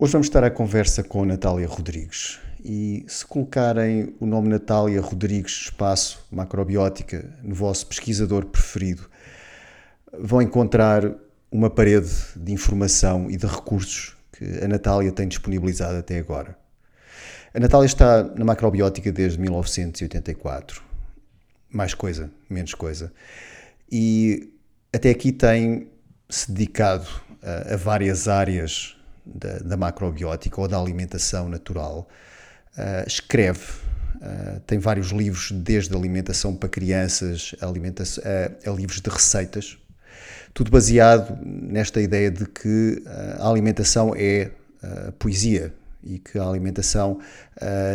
Hoje vamos estar à conversa com Natália Rodrigues. E se colocarem o nome Natália Rodrigues Espaço Macrobiótica no vosso pesquisador preferido, vão encontrar uma parede de informação e de recursos que a Natália tem disponibilizado até agora. A Natália está na macrobiótica desde 1984. Mais coisa, menos coisa. E até aqui tem se dedicado a, a várias áreas da, da, macrobiótica ou da alimentação natural. Uh, escreve, uh, tem vários livros, desde alimentação para crianças alimentação, a, a livros de receitas, tudo baseado nesta ideia de que a alimentação é poesia e que a alimentação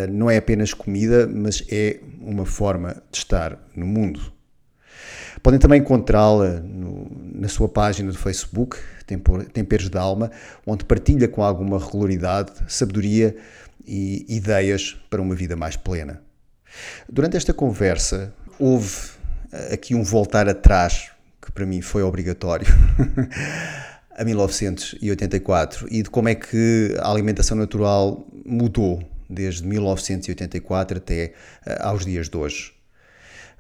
não é apenas comida, mas é uma forma de estar no mundo. Podem também encontrá-la na sua página do Facebook, Temperos da Alma, onde partilha com alguma regularidade sabedoria e ideias para uma vida mais plena. Durante esta conversa, houve eh, aqui um voltar atrás que para mim foi obrigatório. a 1984 e de como é que a alimentação natural mudou desde 1984 até uh, aos dias de hoje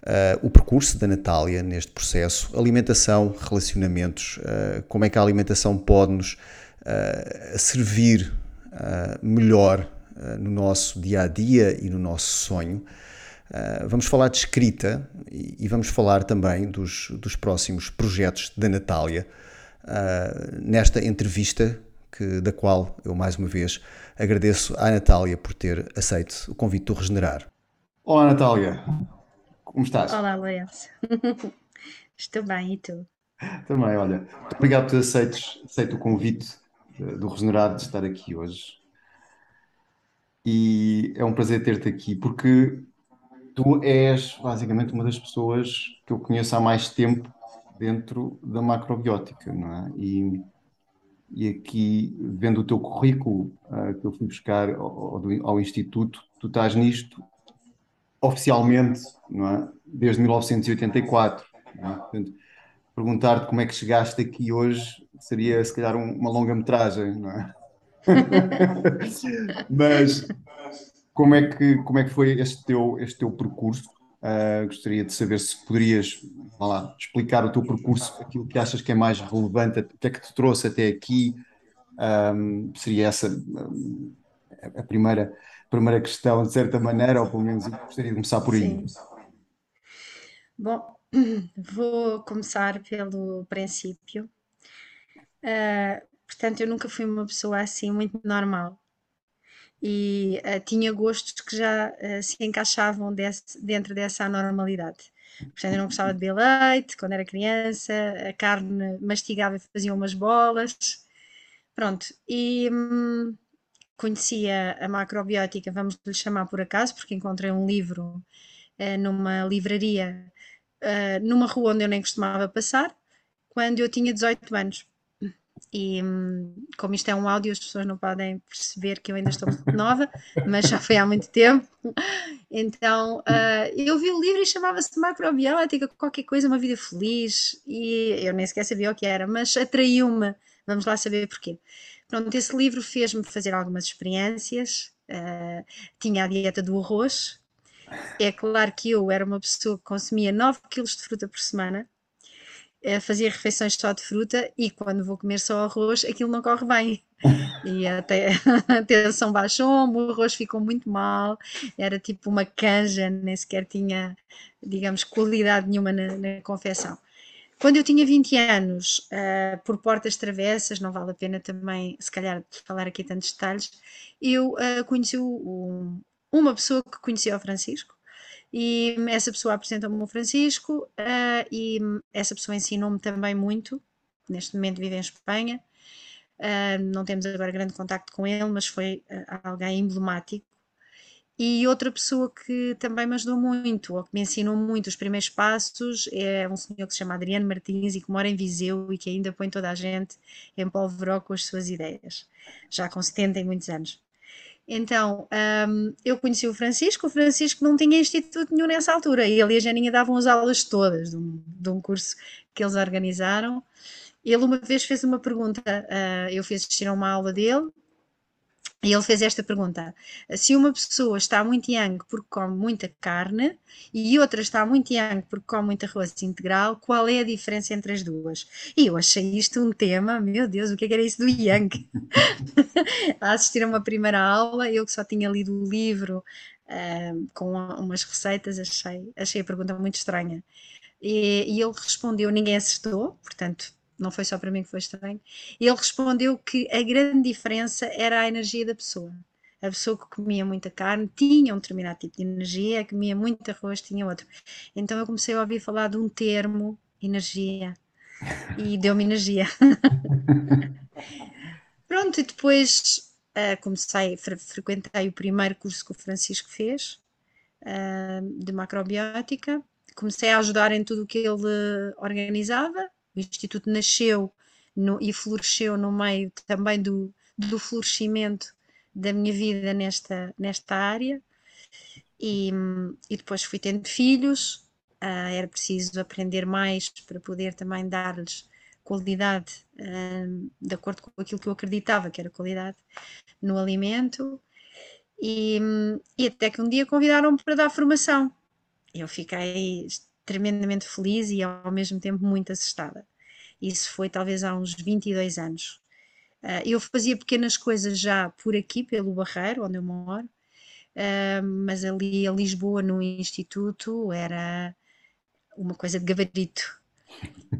uh, o percurso da Natália neste processo, alimentação, relacionamentos, uh, como é que a alimentação pode-nos uh, servir melhor no nosso dia a dia e no nosso sonho. vamos falar de escrita e, e, vamos falar também dos, dos próximos projetos da Natália nesta entrevista que, da qual eu mais uma vez agradeço à Natália por ter aceito o convite do Regenerar. Olá Natália, como estás? Olá, Lourenço. Estou bem, e tu? Também, olha. Muito obrigado por ter aceito, aceito o convite do Regenerado de estar aqui hoje. E é um prazer ter-te aqui, porque tu és basicamente uma das pessoas que eu conheço há mais tempo dentro da macrobiótica, não é? E, e aqui, vendo o teu currículo uh, que eu fui buscar ao, ao, ao Instituto, tu estás nisto oficialmente, é? Desde 1984. É? perguntar-te como é que chegaste aqui hoje seria, se calhar, um, uma longa-metragem, não é? Mas como é que, como é que foi este teu, este teu percurso? Uh, gostaria de saber se poderias lá, explicar o teu percurso, aquilo que achas que é mais relevante, o que é que te trouxe até aqui. Um, seria essa um, a primeira primeira questão, de certa maneira, ou pelo menos gostaria de começar por aí. Sim. Bom, vou começar pelo princípio. Uh, portanto, eu nunca fui uma pessoa assim muito normal e uh, tinha gostos que já uh, se encaixavam desse, dentro dessa anormalidade. Portanto, eu não gostava de beber leite quando era criança, a carne mastigava e fazia umas bolas. Pronto, e hum, conhecia a macrobiótica, vamos lhe chamar por acaso, porque encontrei um livro uh, numa livraria, uh, numa rua onde eu nem costumava passar, quando eu tinha 18 anos. E hum, como isto é um áudio, as pessoas não podem perceber que eu ainda estou nova, mas já foi há muito tempo. Então uh, eu vi o livro e chamava-se Macrobiótica, qualquer coisa, uma vida feliz, e eu nem sequer sabia o que era, mas atraiu-me. Vamos lá saber porquê. Pronto, esse livro fez-me fazer algumas experiências. Uh, tinha a dieta do arroz. É claro que eu era uma pessoa que consumia 9 kg de fruta por semana, uh, fazia refeições só de fruta e quando vou comer só arroz, aquilo não corre bem. E até a tensão baixou, o arroz ficou muito mal, era tipo uma canja, nem sequer tinha, digamos, qualidade nenhuma na, na confecção. Quando eu tinha 20 anos, uh, por portas travessas, não vale a pena também, se calhar, falar aqui tantos detalhes, eu uh, conheci o, uma pessoa que conhecia o Francisco e essa pessoa apresentou-me o Francisco uh, e essa pessoa ensinou-me também muito. Neste momento vive em Espanha. não temos agora grande contacto com ele, mas foi alguém emblemático e outra pessoa que também me ajudou muito, ou que me ensinou muito os primeiros passos, é um senhor que se chama Adriano Martins e que mora em Viseu e que ainda põe toda a gente em polvoró com as suas ideias, já com 70 e muitos anos. Então, um, eu conheci o Francisco, o Francisco não tinha instituto nenhum nessa altura, e ele e a Janinha davam as aulas todas de um, de um curso que eles organizaram. Ele uma vez fez uma pergunta, uh, eu fiz assistir a uma aula dele, E ele fez esta pergunta: se uma pessoa está muito young porque come muita carne e outra está muito young porque come muito arroz integral, qual é a diferença entre as duas? E eu achei isto um tema, meu Deus, o que, é que era isso do young? a assistir a uma primeira aula, eu que só tinha lido o livro uh, com umas receitas, achei, achei a pergunta muito estranha. E, e ele respondeu: ninguém acertou, portanto não foi só para mim que foi estranho. Ele respondeu que a grande diferença era a energia da pessoa. A pessoa que comia muita carne tinha um determinado tipo de energia, a que comia muito arroz tinha outro. Então eu comecei a ouvir falar de um termo, energia, e deu-me energia. Pronto, e depois uh, comecei, fre frequentei o primeiro curso que o Francisco fez, uh, de macrobiótica. Comecei a ajudar em tudo o que ele organizava, o Instituto nasceu no, e floresceu no meio também do, do florescimento da minha vida nesta, nesta área. E, e depois fui tendo filhos, uh, era preciso aprender mais para poder também dar-lhes qualidade uh, de acordo com aquilo que eu acreditava que era qualidade no alimento. E, e até que um dia convidaram-me para dar formação. Eu fiquei tremendamente feliz e ao mesmo tempo muito assustada. Isso foi talvez há uns 22 anos. Uh, eu fazia pequenas coisas já por aqui, pelo Barreiro, onde eu moro, uh, mas ali a Lisboa, no Instituto, era uma coisa de gabarito.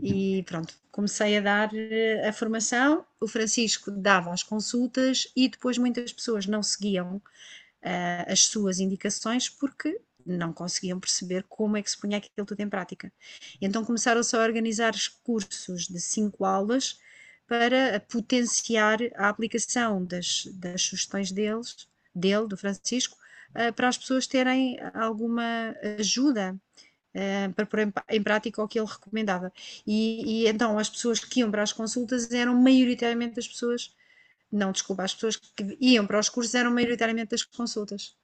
E pronto, comecei a dar ah, a formação. O Francisco dava as consultas e depois muitas pessoas não seguiam as suas indicações porque não conseguiam perceber como é que se punha aquilo tudo em prática. Então começaram-se a organizar cursos de cinco aulas para potenciar a aplicação das, das sugestões deles, dele, do Francisco, uh, para as pessoas terem alguma ajuda uh, para pôr em, prática o que ele recomendava. E, e, então as pessoas que iam para as consultas eram maioritariamente as pessoas, não, desculpa, as pessoas que iam para os cursos eram maioritariamente das consultas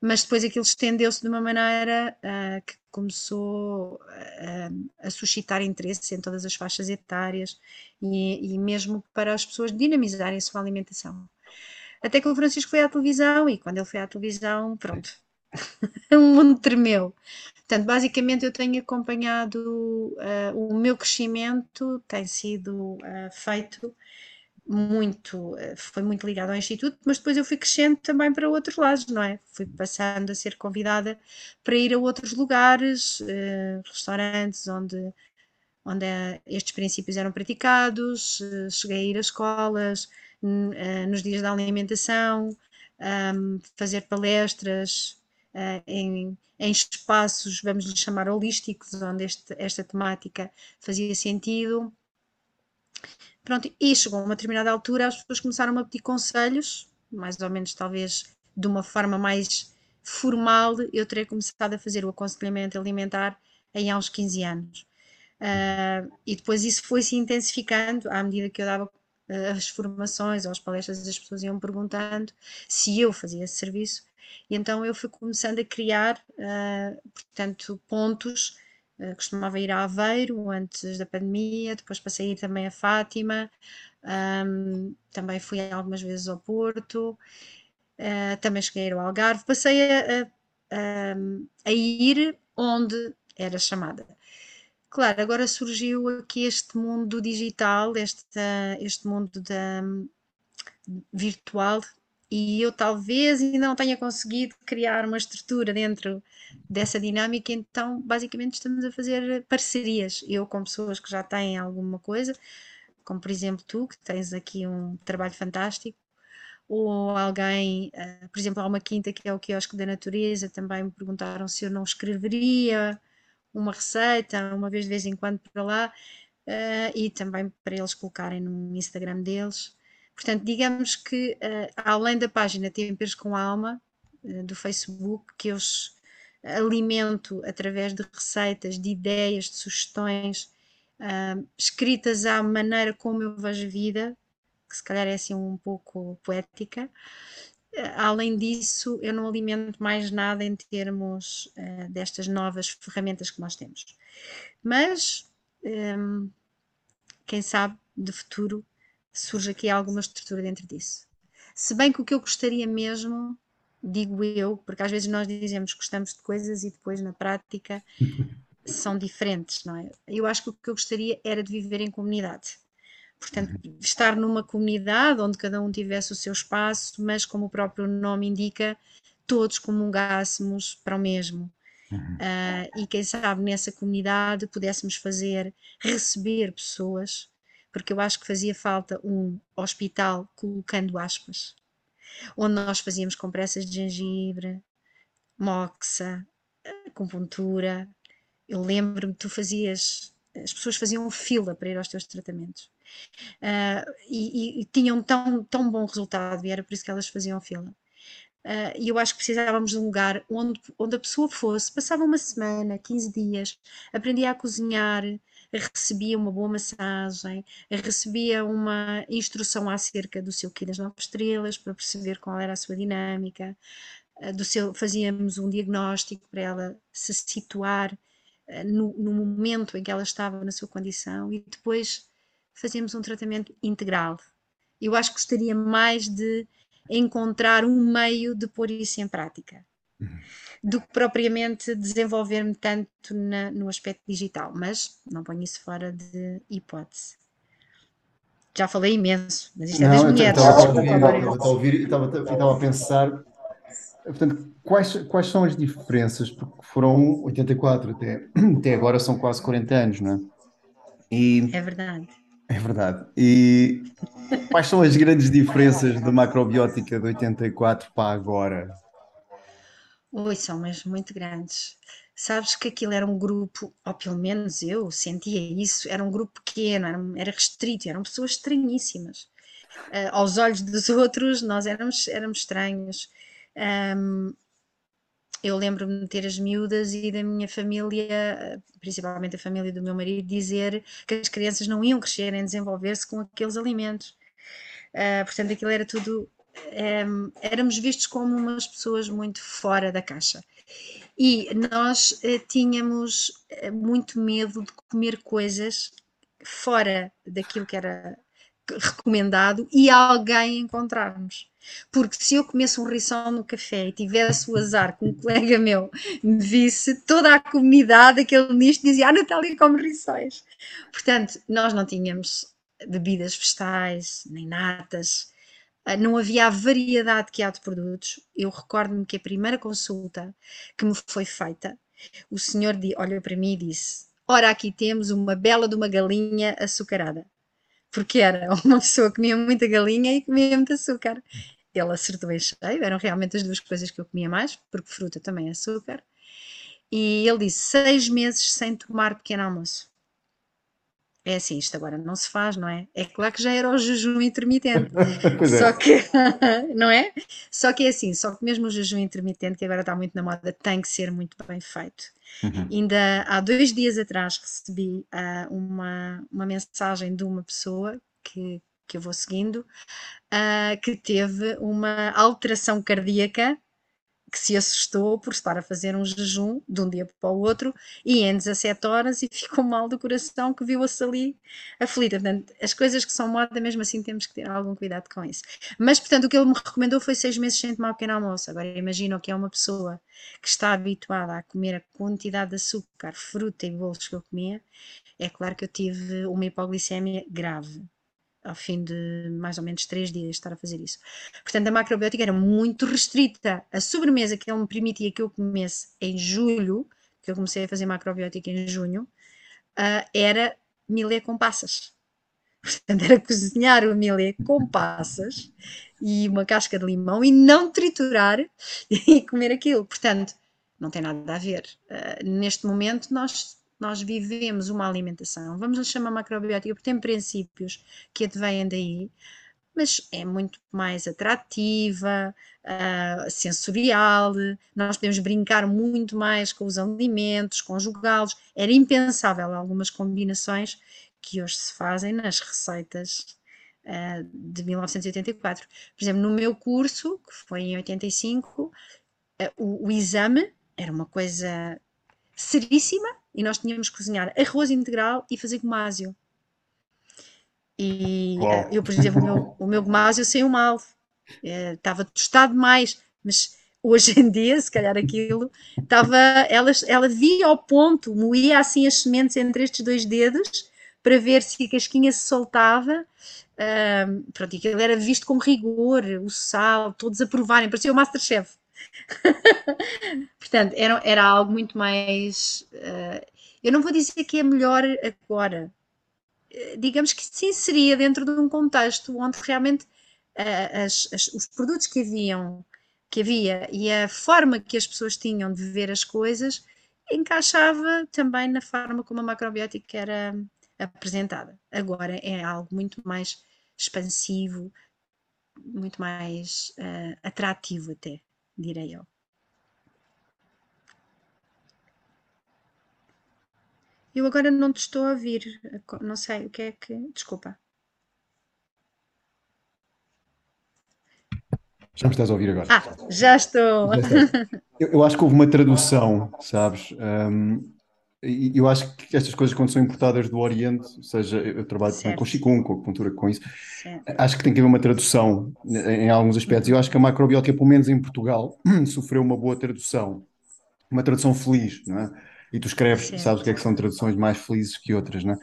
mas depois aquilo estendeu-se de uma maneira uh, que começou uh, a suscitar interesse em todas as faixas etárias e, e mesmo para as pessoas dinamizarem a sua alimentação. Até que o Francisco foi à televisão e quando ele foi à televisão, pronto, o mundo tremeu. Portanto, basicamente eu tenho acompanhado uh, o meu crescimento, tem sido feito muito, eh, foi muito ligado ao Instituto, mas depois eu fui crescendo também para outros lados, não é? Fui passando a ser convidada para ir a outros lugares, eh, restaurantes onde, onde eh, estes princípios eram praticados, cheguei a ir a escolas, nos dias da alimentação, fazer palestras em, em espaços, vamos lhe chamar holísticos, onde este, esta temática fazia sentido. Pronto, e chegou a uma determinada altura, as pessoas começaram a pedir conselhos, mais ou menos talvez de uma forma mais formal, eu terei começado a fazer o aconselhamento alimentar em há uns 15 anos. Uh, e depois isso foi se intensificando à medida que eu dava uh, as formações ou as palestras, as pessoas iam perguntando se eu fazia esse serviço, e então eu fui começando a criar, uh, portanto, pontos costumava ir a Aveiro antes da pandemia, depois passei a ir também a Fátima, um, também fui algumas vezes ao Porto, uh, também cheguei ao Algarve, passei a, a, a, ir onde era chamada. Claro, agora surgiu aqui este mundo digital, este, este mundo da, virtual, e eu talvez ainda não tenha conseguido criar uma estrutura dentro dessa dinâmica, então basicamente estamos a fazer parcerias. Eu com pessoas que já têm alguma coisa, como por exemplo tu, que tens aqui um trabalho fantástico, ou alguém, uh, por exemplo, há uma quinta que é o quiosque da natureza, também me perguntaram se eu não escreveria uma receita, uma vez de vez em quando para lá, uh, e também para eles colocarem no Instagram deles. Portanto, digamos que uh, além da página Temperos com Alma, do Facebook, que eu alimento através de receitas, de ideias, de sugestões, uh, escritas à maneira como eu vejo a vida, que se calhar é assim um pouco poética. Uh, além disso, eu não alimento mais nada em termos uh, destas novas ferramentas que nós temos. Mas, um, quem sabe, de futuro surge aqui alguma estrutura dentro disso. Se bem que o que eu gostaria mesmo, digo eu, porque às vezes nós dizemos que gostamos de coisas e depois na prática são diferentes, não é? Eu acho que o que eu gostaria era de viver em comunidade. Portanto, uhum. estar numa comunidade onde cada um tivesse o seu espaço, mas como o próprio nome indica, todos comungássemos para o mesmo. Uhum. Uh, e quem sabe nessa comunidade pudéssemos fazer, receber pessoas, porque eu acho que fazia falta um hospital colocando aspas, onde nós fazíamos compressas de gengibre, moxa, acupuntura. Eu lembro-me que tu fazias, as pessoas faziam fila para ir aos teus tratamentos. Uh, e, e, tinham tão, tão bom resultado, e era por isso que elas faziam fila. Uh, e eu acho que precisávamos de um lugar onde, onde a pessoa fosse, passava uma semana, 15 dias, aprendia a cozinhar, recebia uma boa massagem, recebia uma instrução acerca do seu Ki das Nove Estrelas para perceber qual era a sua dinâmica, uh, do seu, fazíamos um diagnóstico para ela se situar uh, no, no momento em que ela estava na sua condição e depois fazíamos um tratamento integral. Eu acho que gostaria mais de encontrar um meio de pôr isso em prática do que propriamente desenvolver-me tanto na, no aspecto digital, mas não ponho isso fora de hipótese. Já falei imenso, mas isto é das mulheres. Estava a ouvir e estava a pensar. Portanto, quais, quais são as diferenças? Porque foram 84 até, até agora, são quase 40 anos, não é? E, é verdade. É verdade. E quais são as grandes diferenças da macrobiótica de 84 para agora? Oi, são mesmo muito grandes. Sabes que aquilo era um grupo, ou pelo menos eu sentia isso, era um grupo pequeno, era, era restrito, eram pessoas estranhíssimas. Uh, aos olhos dos outros, nós éramos, éramos estranhos. Um, eu lembro-me de ter as miúdas e da minha família, principalmente a família do meu marido, dizer que as crianças não iam crescer nem desenvolver-se com aqueles alimentos. Uh, portanto, aquilo era tudo. Um, éramos vistos como umas pessoas muito fora da caixa. E nós uh, tínhamos eh, muito medo de comer coisas fora daquilo que era recomendado e alguém encontrarmos. Porque se eu comesse um rissol no café e tivesse o azar que um colega meu me visse, toda a comunidade, aquele nicho, dizia: Ah, Natália come rissóis. Portanto, nós não tínhamos bebidas vegetais, nem natas, não havia a variedade que há de produtos. Eu recordo-me que a primeira consulta que me foi feita, o senhor olhou para mim e disse: Ora, aqui temos uma bela de uma galinha açucarada porque era uma pessoa que comia muita galinha e comia muito açúcar ele acertou em cheio, eram realmente as duas coisas que eu comia mais, porque fruta também é açúcar. E ele disse: seis meses sem tomar pequeno almoço. É assim, isto agora não se faz, não é? É claro que já era o jejum intermitente. É. só que, não é? Só que é assim, só que mesmo o jejum intermitente, que agora está muito na moda, tem que ser muito bem feito. Uhum. Ainda há dois dias atrás recebi uh, uma, uma mensagem de uma pessoa que, que eu vou seguindo, uh, que teve uma alteração cardíaca que se assustou por estar a fazer um jejum de um dia para o outro e em 17 horas e ficou mal do coração que viu-se ali aflita. Portanto, as coisas que são moda, mesmo assim, temos que ter algum cuidado com isso. Mas, portanto, o que ele me recomendou foi seis meses sem tomar pequeno almoço. Agora, imagino que é uma pessoa que está habituada a comer a quantidade de açúcar, fruta e bolos que eu comia. É claro que eu tive uma hipoglicemia grave ao fim de mais ou menos três dias estar a fazer isso. Portanto, a macrobiótica era muito restrita. A sobremesa que ele me permitia que eu comesse em julho, que eu comecei a fazer macrobiótica em junho, uh, era milê com passas. Portanto, era cozinhar o milê com passas e uma casca de limão e não triturar e comer aquilo. Portanto, não tem nada a ver. Uh, neste momento, nós nós vivemos uma alimentação, vamos chamar macrobiótica, porque tem princípios que advêm daí, mas é muito mais atrativa, uh, sensorial, nós podemos brincar muito mais com os alimentos, conjugá-los. Era impensável algumas combinações que hoje se fazem nas receitas uh, de 1984. Por exemplo, no meu curso, que foi em 85, uh, o, o exame era uma coisa seríssima e nós tínhamos que cozinhar arroz integral e fazer gomásio. E uh, eu, por exemplo, o meu, o meu gomásio saiu mal. Eh, estava tostado demais, mas hoje em dia, se calhar aquilo, estava, ela, ela via ao ponto, moía assim as sementes entre estes dois dedos para ver se a casquinha se soltava. Uh, pronto, aquilo era visto com rigor, o sal, todos aprovarem, parecia o Masterchef. Portanto, era, era algo muito mais. Uh, eu não vou dizer que é melhor agora. Uh, digamos que se inseria dentro de um contexto onde realmente uh, as, as, os produtos que haviam que havia e a forma que as pessoas tinham de ver as coisas encaixava também na forma como a macrobiótica era apresentada. Agora é algo muito mais expansivo, muito mais uh, atrativo até, direi eu. Eu agora não te estou a ouvir, não sei o que é que. Desculpa. Já me estás a ouvir agora? Ah, já estou. eu, eu, acho que houve uma tradução, sabes? Um, e eu acho que estas coisas, quando são importadas do Oriente, ou seja, eu trabalho certo. com Qigong, com acupuntura, com isso, certo. acho que tem que haver uma tradução em alguns aspectos. Eu acho que a macrobiótica, pelo menos em Portugal, sofreu uma boa tradução, uma tradução feliz, não é? E tu escreves, certo. sabes o que é que são traduções mais felizes que outras, não é?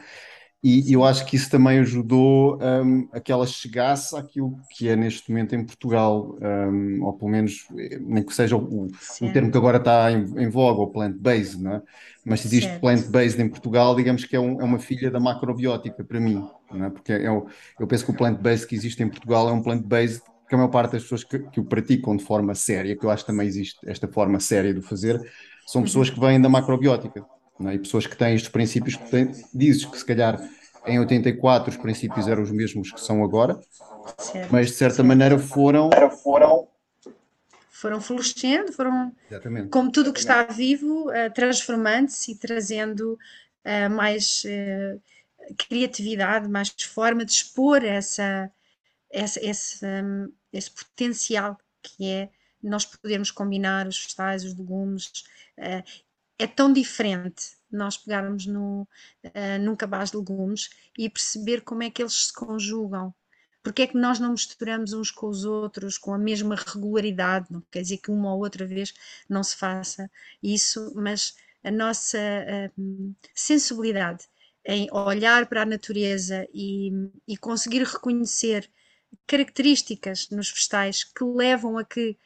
E eu acho que isso também ajudou um, a que ela chegasse àquilo que é neste momento em Portugal, um, ou pelo menos, nem que seja o, o termo que agora está em, em voga, o plant-based, não é? Mas se existe plant-based em Portugal, digamos que é, um, é, uma filha da macrobiótica para mim, não é? Porque é, eu penso que o plant-based que existe em Portugal é um plant-based que a maior parte das pessoas que, que, o praticam de forma séria, que eu acho que também existe esta forma séria de fazer, são uhum. pessoas que vêm da macrobiótica. É? E pessoas que têm estes princípios que têm, dizes que se calhar em 84 os princípios eram os mesmos que são agora, certo, mas de certa certo. maneira foram, foram foram florescendo, foram Exatamente. como tudo que está vivo, uh, transformando-se e trazendo uh, mais uh, criatividade, mais forma de expor essa, essa, esse, esse potencial que é nós podermos combinar os vegetais, os legumes. É tão diferente nós pegarmos no, uh, num cabaz de legumes e perceber como é que eles se conjugam. Porque é que nós não misturamos uns com os outros com a mesma regularidade? Não quer dizer que uma ou outra vez não se faça isso, mas a nossa uh, sensibilidade em olhar para a natureza e, e conseguir reconhecer características nos vegetais que levam a que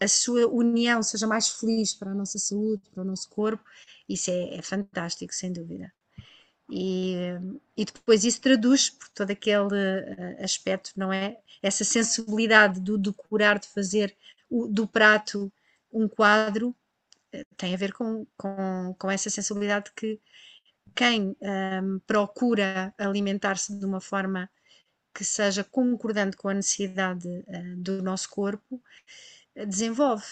a sua união seja mais feliz para a nossa saúde, para o nosso corpo, isso é, é fantástico, sem dúvida. E, e, depois isso traduz por todo aquele eh, aspecto, não é? Essa sensibilidade do decorar, de fazer o, do prato um quadro, eh, tem a ver com, com, com essa sensibilidade que quem um, ehm, procura alimentar-se de uma forma que seja concordante com a necessidade uh, do nosso corpo, desenvolve.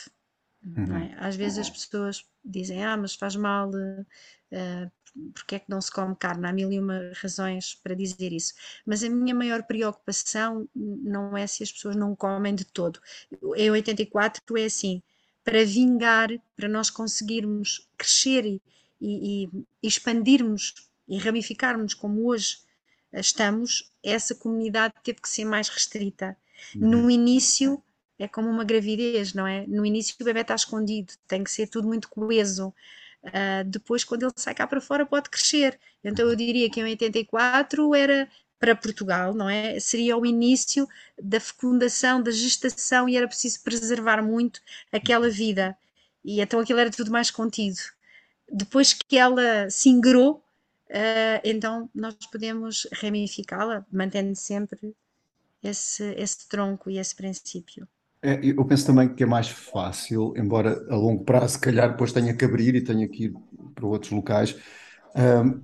Uhum. É? Às vezes as pessoas dizem, ah, mas faz mal, uh, porque é que não se come carne? Há mil e uma razões para dizer isso. Mas a minha maior preocupação não é se as pessoas não comem de todo. Em 84 é assim, para vingar, para nós conseguirmos crescer e, e, e expandirmos e ramificarmos como hoje estamos, essa comunidade teve que ser mais restrita. Uhum. No início é como uma gravidez, não é? No início o bebê está escondido, tem que ser tudo muito coeso. Uh, depois, quando ele sai cá para fora, pode crescer. Então, eu diria que em 84 era para Portugal, não é? Seria o início da fecundação, da gestação e era preciso preservar muito aquela vida. E então aquilo era tudo mais contido. Depois que ela se ingrou, uh, então nós podemos ramificá-la, mantendo sempre esse, esse tronco e esse princípio. É, eu penso também que é mais fácil, embora a longo prazo, se calhar, depois tenha que abrir e tenha que ir para outros locais, um,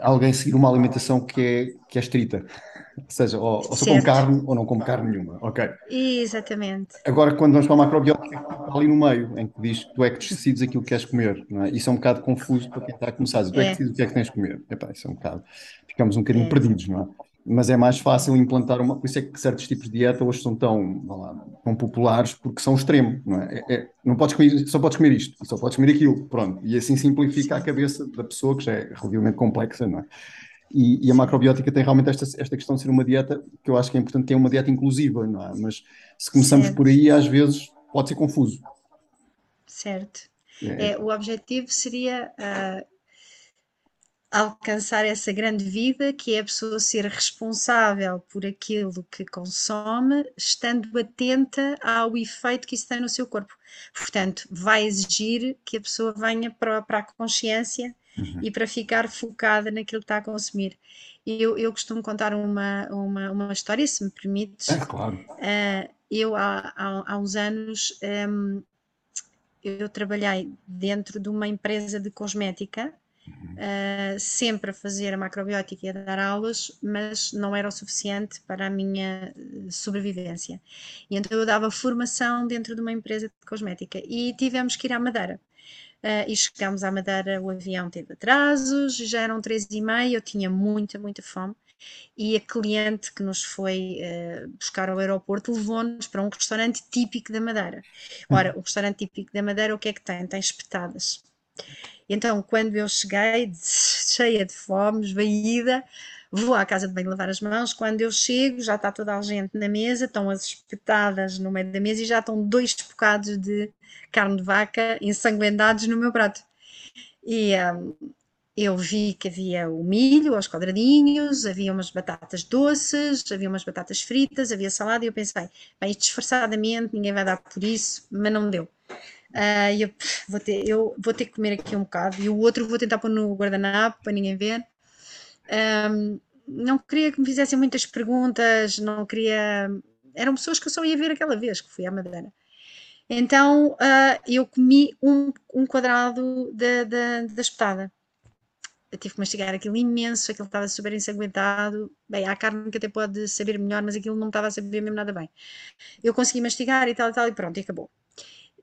alguém seguir uma alimentação que é, que é estrita. Ou seja, ou, ou só come carne ou não come carne nenhuma. Ok. Exatamente. Agora, quando vamos para a macrobiótica, está ali no meio, em que diz que tu é que decides aquilo que queres comer. Não é? Isso é um bocado confuso para quem está a começar. Tu é, é que decides o que é que tens de comer. Epá, isso é um bocado. Ficamos um bocadinho é. perdidos, não é? Mas é mais fácil implantar uma. Por isso é que certos tipos de dieta hoje são tão, lá, tão populares, porque são extremo, não é? é, é não podes comer, só podes comer isto, só podes comer aquilo, pronto. E assim simplifica a cabeça da pessoa, que já é relativamente complexa, não é? E, e, a macrobiótica tem realmente esta, esta questão de ser uma dieta que eu acho que é importante ter uma dieta inclusiva, não é? Mas se começamos certo. por aí, às vezes pode ser confuso. Certo. É. É, o objetivo seria uh, alcançar essa grande vida que é a pessoa ser responsável por aquilo que consome, estando atenta ao efeito que isso tem no seu corpo. Portanto, vai exigir que a pessoa venha para, para a consciência uhum. e para ficar focada naquilo que está a consumir. Eu, eu costumo contar uma, uma, uma história, se me permites. É, claro. Uh, eu, há, há, há, uns anos, um, eu trabalhei dentro de uma empresa de cosmética, uh, sempre a fazer a macrobiótica e a dar aulas, mas não era o suficiente para a minha sobrevivência. E então eu dava formação dentro de uma empresa de cosmética e tivemos que ir à Madeira. Uh, e chegámos à Madeira, o avião teve atrasos, já eram três e meia, eu tinha muita, muita fome. E a cliente que nos foi uh, buscar ao aeroporto levou-nos para um restaurante típico da Madeira. Ora, o restaurante típico da Madeira, o que é que tem? Tem espetadas. Então, quando eu cheguei, cheia de fome, esvaída, vou à casa de banho lavar as mãos. Quando eu chego, já está toda a gente na mesa, estão as espetadas no meio da mesa e já estão dois bocados de carne de vaca ensanguentados no meu prato. E um, eu vi que havia o milho aos quadradinhos, havia umas batatas doces, havia umas batatas fritas, havia salada, e eu pensei, bem, disfarçadamente, ninguém vai dar por isso, mas não deu. Uh, eu, vou ter, eu vou ter que comer aqui um bocado, e o outro vou tentar pôr no guardanapo para ninguém ver. Um, não queria que me fizessem muitas perguntas, não queria. Eram pessoas que eu só ia ver aquela vez que fui à Madeira. Então uh, eu comi um, um quadrado da, da, da espetada. Eu tive que mastigar aquilo imenso, aquilo estava super ensanguentado. Bem, há carne que até pode saber melhor, mas aquilo não estava a saber mesmo nada bem. Eu consegui mastigar e tal e tal, e pronto, e acabou.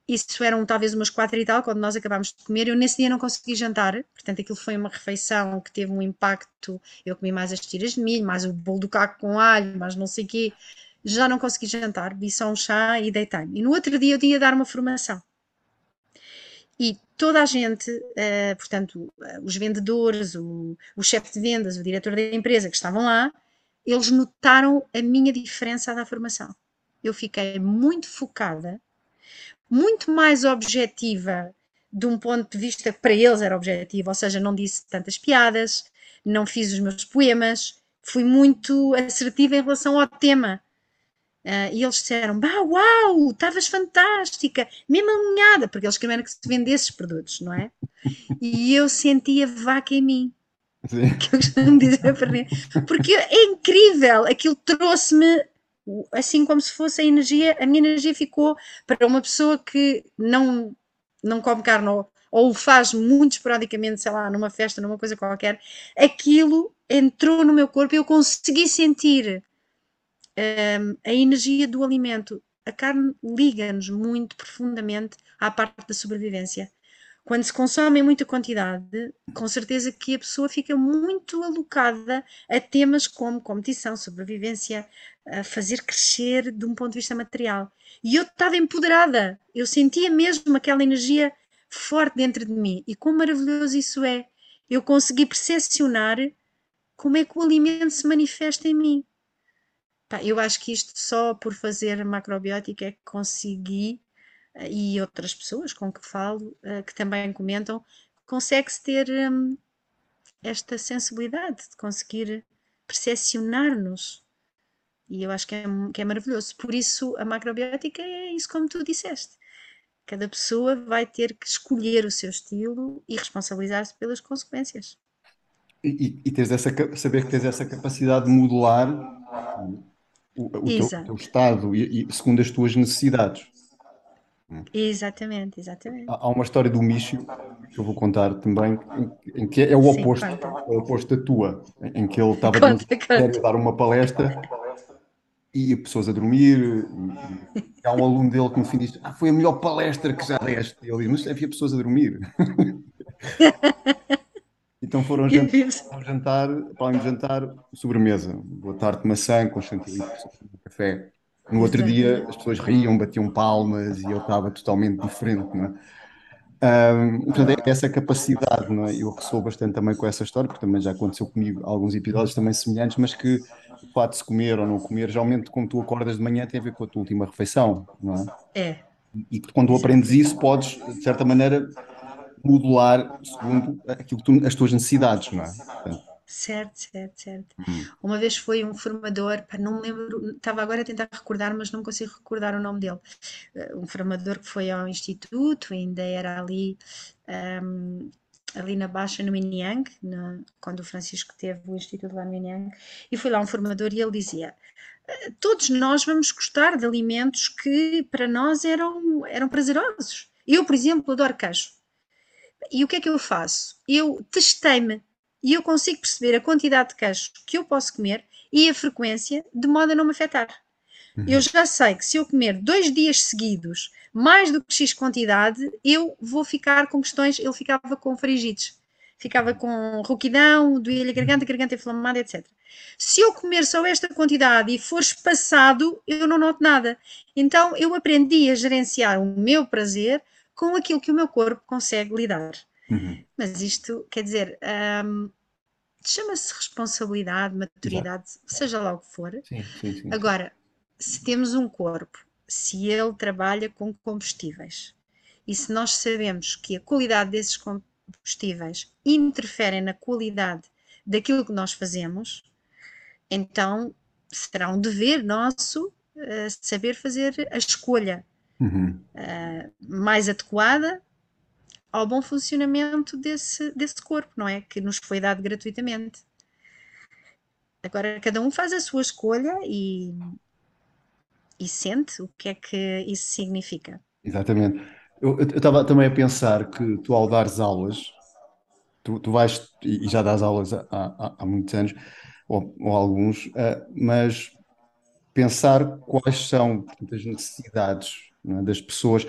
Isso eram talvez umas quatro e tal, quando nós acabámos de comer. Eu nesse dia não consegui jantar, portanto aquilo foi uma refeição que teve um impacto. Eu comi mais as tiras de milho, mais o bolo do caco com alho, mais não sei o quê já não consegui jantar, vi só um chá e deitei-me. E no outro dia eu tinha dar uma formação. E toda a gente, uh, portanto, uh, os vendedores, o, o chefe de vendas, o diretor da empresa que estavam lá, eles notaram a minha diferença da formação. Eu fiquei muito focada, muito mais objetiva de um ponto de vista que para eles era objetivo, ou seja, não disse tantas piadas, não fiz os meus poemas, fui muito assertiva em relação ao tema. Uh, e eles disseram: bah, uau, estavas fantástica, mesmo alinhada, porque eles queriam que se vendesse esses produtos, não é? E eu sentia vaca em mim. Sim. Que eu costumo dizer para mim. Porque é incrível, aquilo trouxe-me assim como se fosse a energia, a minha energia ficou para uma pessoa que não, não come carne ou, ou o faz muito esporadicamente, sei lá, numa festa, numa coisa qualquer, aquilo entrou no meu corpo e eu consegui sentir um, a energia do alimento. A carne liga-nos muito profundamente à parte da sobrevivência. Quando se consome em muita quantidade, com certeza que a pessoa fica muito alocada a temas como competição, sobrevivência, a fazer crescer de um ponto de vista material. E eu estava empoderada, eu sentia mesmo aquela energia forte dentro de mim. E quão maravilhoso isso é! Eu consegui percepcionar como é que o alimento se manifesta em mim. Eu acho que isto só por fazer macrobiótica é que consegui, e outras pessoas com que falo, eh, que também comentam, consegue-se ter hum, esta sensibilidade de conseguir percepcionar-nos. E eu acho que é, que é maravilhoso. Por isso, a macrobiótica é isso como tu disseste. Cada pessoa vai ter que escolher o seu estilo e responsabilizar-se pelas consequências. E, e, e tens essa, saber que tens essa capacidade de modular o, o teu, teu, estado e, e, segundo as tuas necessidades. Exatamente, exatamente. Há, uma história do Mício que eu vou contar também, em, que é o oposto, Sim, é o oposto da tua, em que ele estava conta, a dar uma palestra e pessoas a dormir. E, e há um aluno dele que no fim diz: ah, foi a melhor palestra que já deste. E ele diz: mas havia pessoas a dormir. Então foram jantar, jantar, para além de jantar, sobremesa. Boa tarde, maçã com chantilly, café. No outro dia as pessoas riam, batiam palmas e eu estava totalmente diferente, não é? Um, portanto, é essa capacidade, não é? Eu ressoo bastante também com essa história, porque também já aconteceu comigo alguns episódios também semelhantes, mas que o fato de se comer ou não comer, geralmente, como tu acordas de manhã, tem a ver com a tua última refeição, não é? É. E quando tu aprendes isso, podes, de certa maneira, modular segundo aquilo tu, as tuas necessidades, não é? Portanto, Certo, certo, certo. Uhum. Uma vez foi um formador, pá, não me lembro, estava agora a tentar recordar, mas não consigo recordar o nome dele. Uh, um formador que foi ao instituto, ainda era ali, um, ali na Baixa, no Minyang, quando o Francisco teve o instituto lá no Minyang, e foi lá um formador e ele dizia: eh, Todos nós vamos gostar de alimentos que para nós eram, eram prazerosos. Eu, por exemplo, adoro queijo. E o que é que eu faço? Eu testei-me e eu consigo perceber a quantidade de queijo que eu posso comer e a frequência de modo a não me afetar. Uhum. Eu já sei que se eu comer dois dias seguidos mais do que X quantidade, eu vou ficar com questões. Ele ficava com faringites, ficava com rouquidão, doía-lhe a garganta, garganta inflamada, etc. Se eu comer só esta quantidade e for espaçado, eu não noto nada. Então eu aprendi a gerenciar o meu prazer com aquilo que o meu corpo consegue lidar. Uhum. Mas isto, quer dizer, um, chama-se responsabilidade, maturidade, Exato. seja lá o que for. Sim, sim, sim. Agora, se temos um corpo, se ele trabalha com combustíveis e se nós sabemos que a qualidade desses combustíveis interferem na qualidade daquilo que nós fazemos, então será um dever nosso uh, saber fazer a escolha uhum. uh, mais adequada ao bom funcionamento desse, desse corpo, não é? Que nos foi dado gratuitamente. Agora, cada um faz a sua escolha e, e sente o que é que isso significa. Exatamente. Eu estava também a pensar que tu, ao dares aulas, tu, tu vais, e já dás aulas há, há, há muitos anos, ou, ou alguns, uh, mas pensar quais são portanto, as necessidades é, das pessoas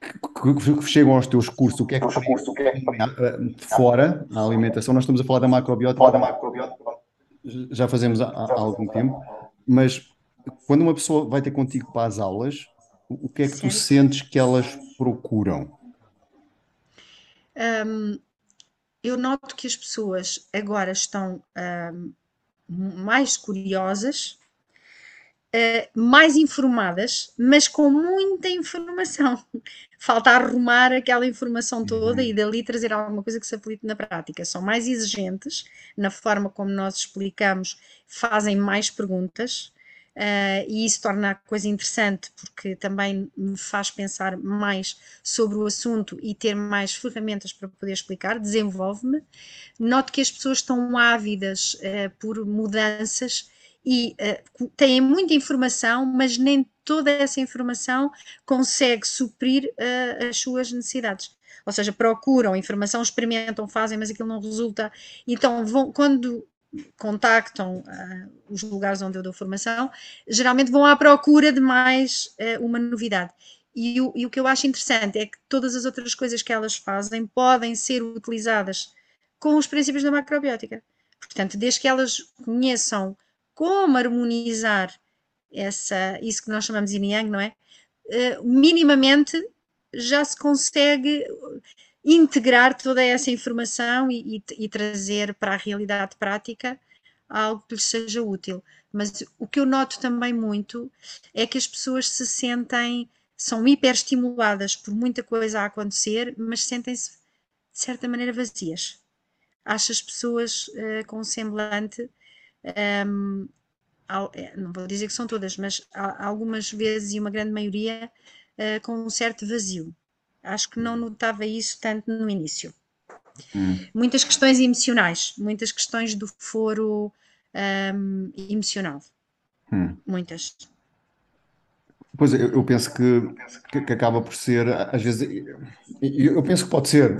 que, chegam aos teus cursos, o que é que curso, que é de fora, a alimentação, nós estamos a falar da macrobiótica, da macrobiótica. já fazemos há, há, algum tempo, mas quando uma pessoa vai ter contigo para as aulas, o que é que tu sentes que elas procuram? Um, eu noto que as pessoas agora estão um, mais curiosas uh, mais informadas, mas com muita informação. Falta arrumar aquela informação toda uhum. e dali trazer alguma coisa que se aplique na prática. São mais exigentes na forma como nós explicamos, fazem mais perguntas. Uh, e isso torna a coisa interessante porque também me faz pensar mais sobre o assunto e ter mais ferramentas para poder explicar, desenvolve-me. Noto que as pessoas estão ávidas uh, por mudanças e uh, têm muita informação, mas nem toda essa informação consegue suprir uh, as suas necessidades. Ou seja, procuram informação, experimentam, fazem, mas aquilo não resulta. Então, vão, quando contactam uh, os lugares onde eu dou formação, geralmente vão à procura de mais uma novidade. E o, e o que eu acho interessante é que todas as outras coisas que elas fazem podem ser utilizadas com os princípios da macrobiótica. Portanto, desde que elas conheçam como harmonizar essa, isso que nós chamamos yin yang, não é? Uh, minimamente já se consegue integrar toda essa informação e, e, e, trazer para a realidade prática algo que lhes seja útil. Mas o que eu noto também muito é que as pessoas se sentem, são hiperestimuladas por muita coisa a acontecer, mas sentem-se de certa maneira vazias. Acho as pessoas uh, com um semblante um, é, não vou dizer que são todas, mas algumas vezes e uma grande maioria uh, com um certo vazio. Acho que não notava isso tanto no início. Hum. Muitas questões emocionais, muitas questões do foro um, emocional. Hum. Muitas. Pois eu, eu penso que, que, acaba por ser, às vezes, eu, eu penso que pode ser,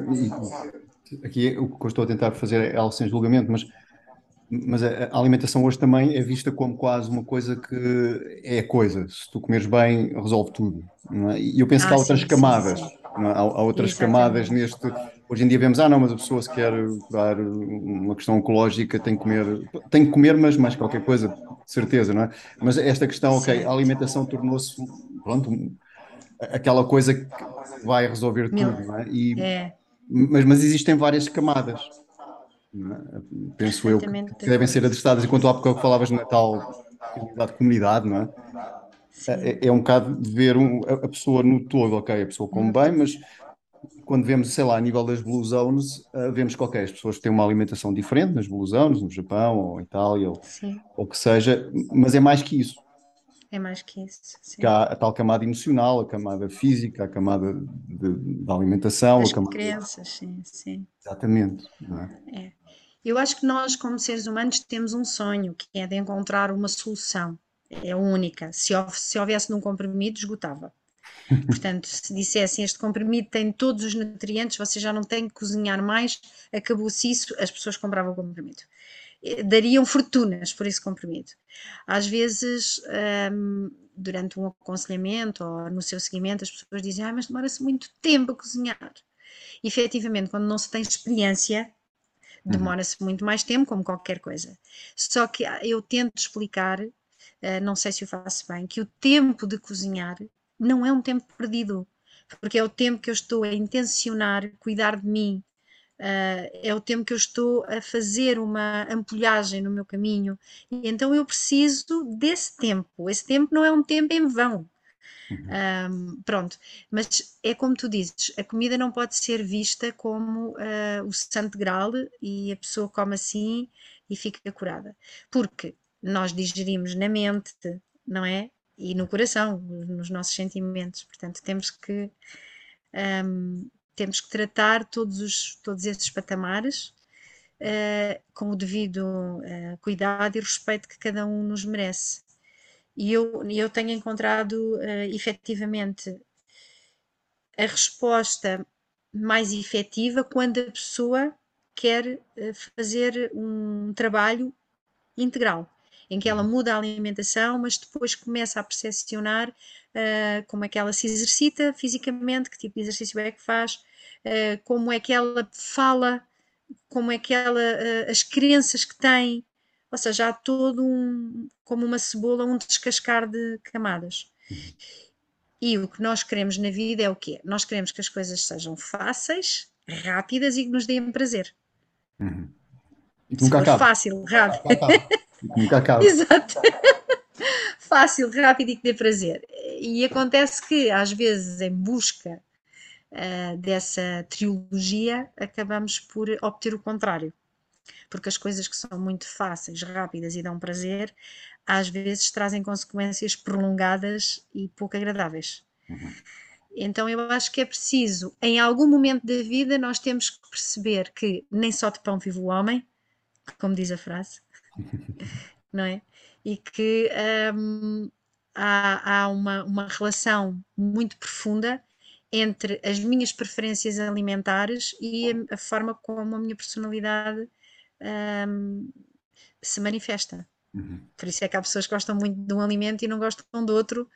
aqui o que eu estou a tentar fazer é algo sem julgamento, mas mas a alimentação hoje também é vista como quase uma coisa que é coisa. Se tu comeres bem, resolve tudo. É? E eu penso ah, que há outras sim, camadas. Sim, sim. É? Há, há, outras Exatamente. camadas neste. Hoje em dia vemos, ah, não, mas a pessoa se quer dar uma questão ecológica tem que comer, tem que comer, mas mais qualquer coisa, de certeza, não é? Mas esta questão, ok, a alimentação tornou-se, pronto, aquela coisa que vai resolver tudo, não é? E, é. Mas, mas existem várias camadas. É? Penso eu que devem ser adressadas, enquanto há pouco falavas na tal de comunidade, não é? É, é, um bocado de ver um, a, pessoa no todo, ok, a pessoa come bem, mas quando vemos, sei lá, a nível das Blue Zones, uh, vemos que, ok, as pessoas têm uma alimentação diferente nas Blue Zones, no Japão ou Itália, ou, ou que seja, mas é mais que isso. É mais que isso. Sim. Que há a tal camada emocional, a camada física, a camada da alimentação. As a camada... crenças, sim, sim. Exatamente. É? é? Eu acho que nós, como seres humanos, temos um sonho, que é de encontrar uma solução. É única. Se, se houvesse num comprimido, esgotava. Portanto, se dissessem este comprimido tem todos os nutrientes, você já não tem que cozinhar mais, acabou-se isso, as pessoas compravam o comprimido. Eh, dariam fortunas por esse comprimido. Às vezes, um, durante um aconselhamento ou no seu seguimento, as pessoas dizem: ah, mas demora-se muito tempo a cozinhar. E, efetivamente, quando não se tem experiência, Uhum. demora-se muito mais tempo, como qualquer coisa. Só que ah, eu tento explicar, uh, não sei se o faço bem, que o tempo de cozinhar não é um tempo perdido, porque é o tempo que eu estou a intencionar cuidar de mim, Uh, é o tempo que eu estou a fazer uma ampulhagem no meu caminho, e então eu preciso desse tempo. Esse tempo não é um tempo em vão. Um, pronto, mas é como tu dizes, a comida não pode ser vista como uh, o santo grau e a pessoa come assim e fica curada, porque nós digerimos na mente, não é? E no coração, nos nossos sentimentos, portanto temos que um, temos que tratar todos, os, todos esses patamares uh, com o devido uh, cuidado e respeito que cada um nos merece. E eu, eu tenho encontrado uh, efetivamente a resposta mais efetiva quando a pessoa quer uh, fazer um trabalho integral, em que ela uhum. muda a alimentação, mas depois começa a percepcionar uh, como é que ela se exercita fisicamente, que tipo de exercício é que faz, uh, como é que ela fala, como é que ela, as crenças que tem, ou seja, há todo um, como uma cebola, um descascar de camadas. E o que nós queremos na vida é o quê? Nós queremos que as coisas sejam fáceis, rápidas e que nos deem prazer. Uhum. Nunca acaba. Fácil, rápido. nunca acaba. Exato. Fácil, rápido e que dê prazer. E acontece que, às vezes, em busca uh, dessa trilogia, acabamos por obter o contrário porque as coisas que são muito fáceis, rápidas e dão prazer, às vezes trazem consequências prolongadas e pouco agradáveis. Uhum. Então eu acho que é preciso, em algum momento da vida, nós temos que perceber que nem só de pão vive o homem, como diz a frase, não é? E que hum, há, há uma, uma relação muito profunda entre as minhas preferências alimentares e a, a forma como a minha personalidade um, se manifesta. Uhum. Por isso é que há pessoas que gostam muito de um alimento e não gostam do outro.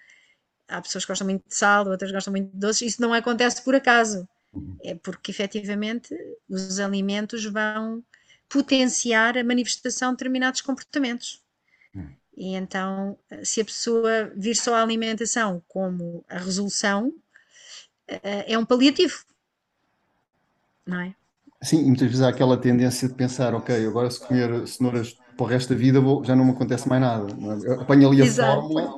Há pessoas que gostam muito de sal, outras gostam muito de doces. Isso não acontece por acaso. Uhum. É porque efetivamente os alimentos vão potenciar a manifestação de determinados comportamentos. Uhum. E então, se a pessoa vir só a alimentação como a resolução, eh, é um paliativo, não é? Sim, muitas vezes há aquela tendência de pensar, ok, agora se comer cenouras para o resto da vida vou- já não me acontece mais nada. é? Apanho ali a Exato. fórmula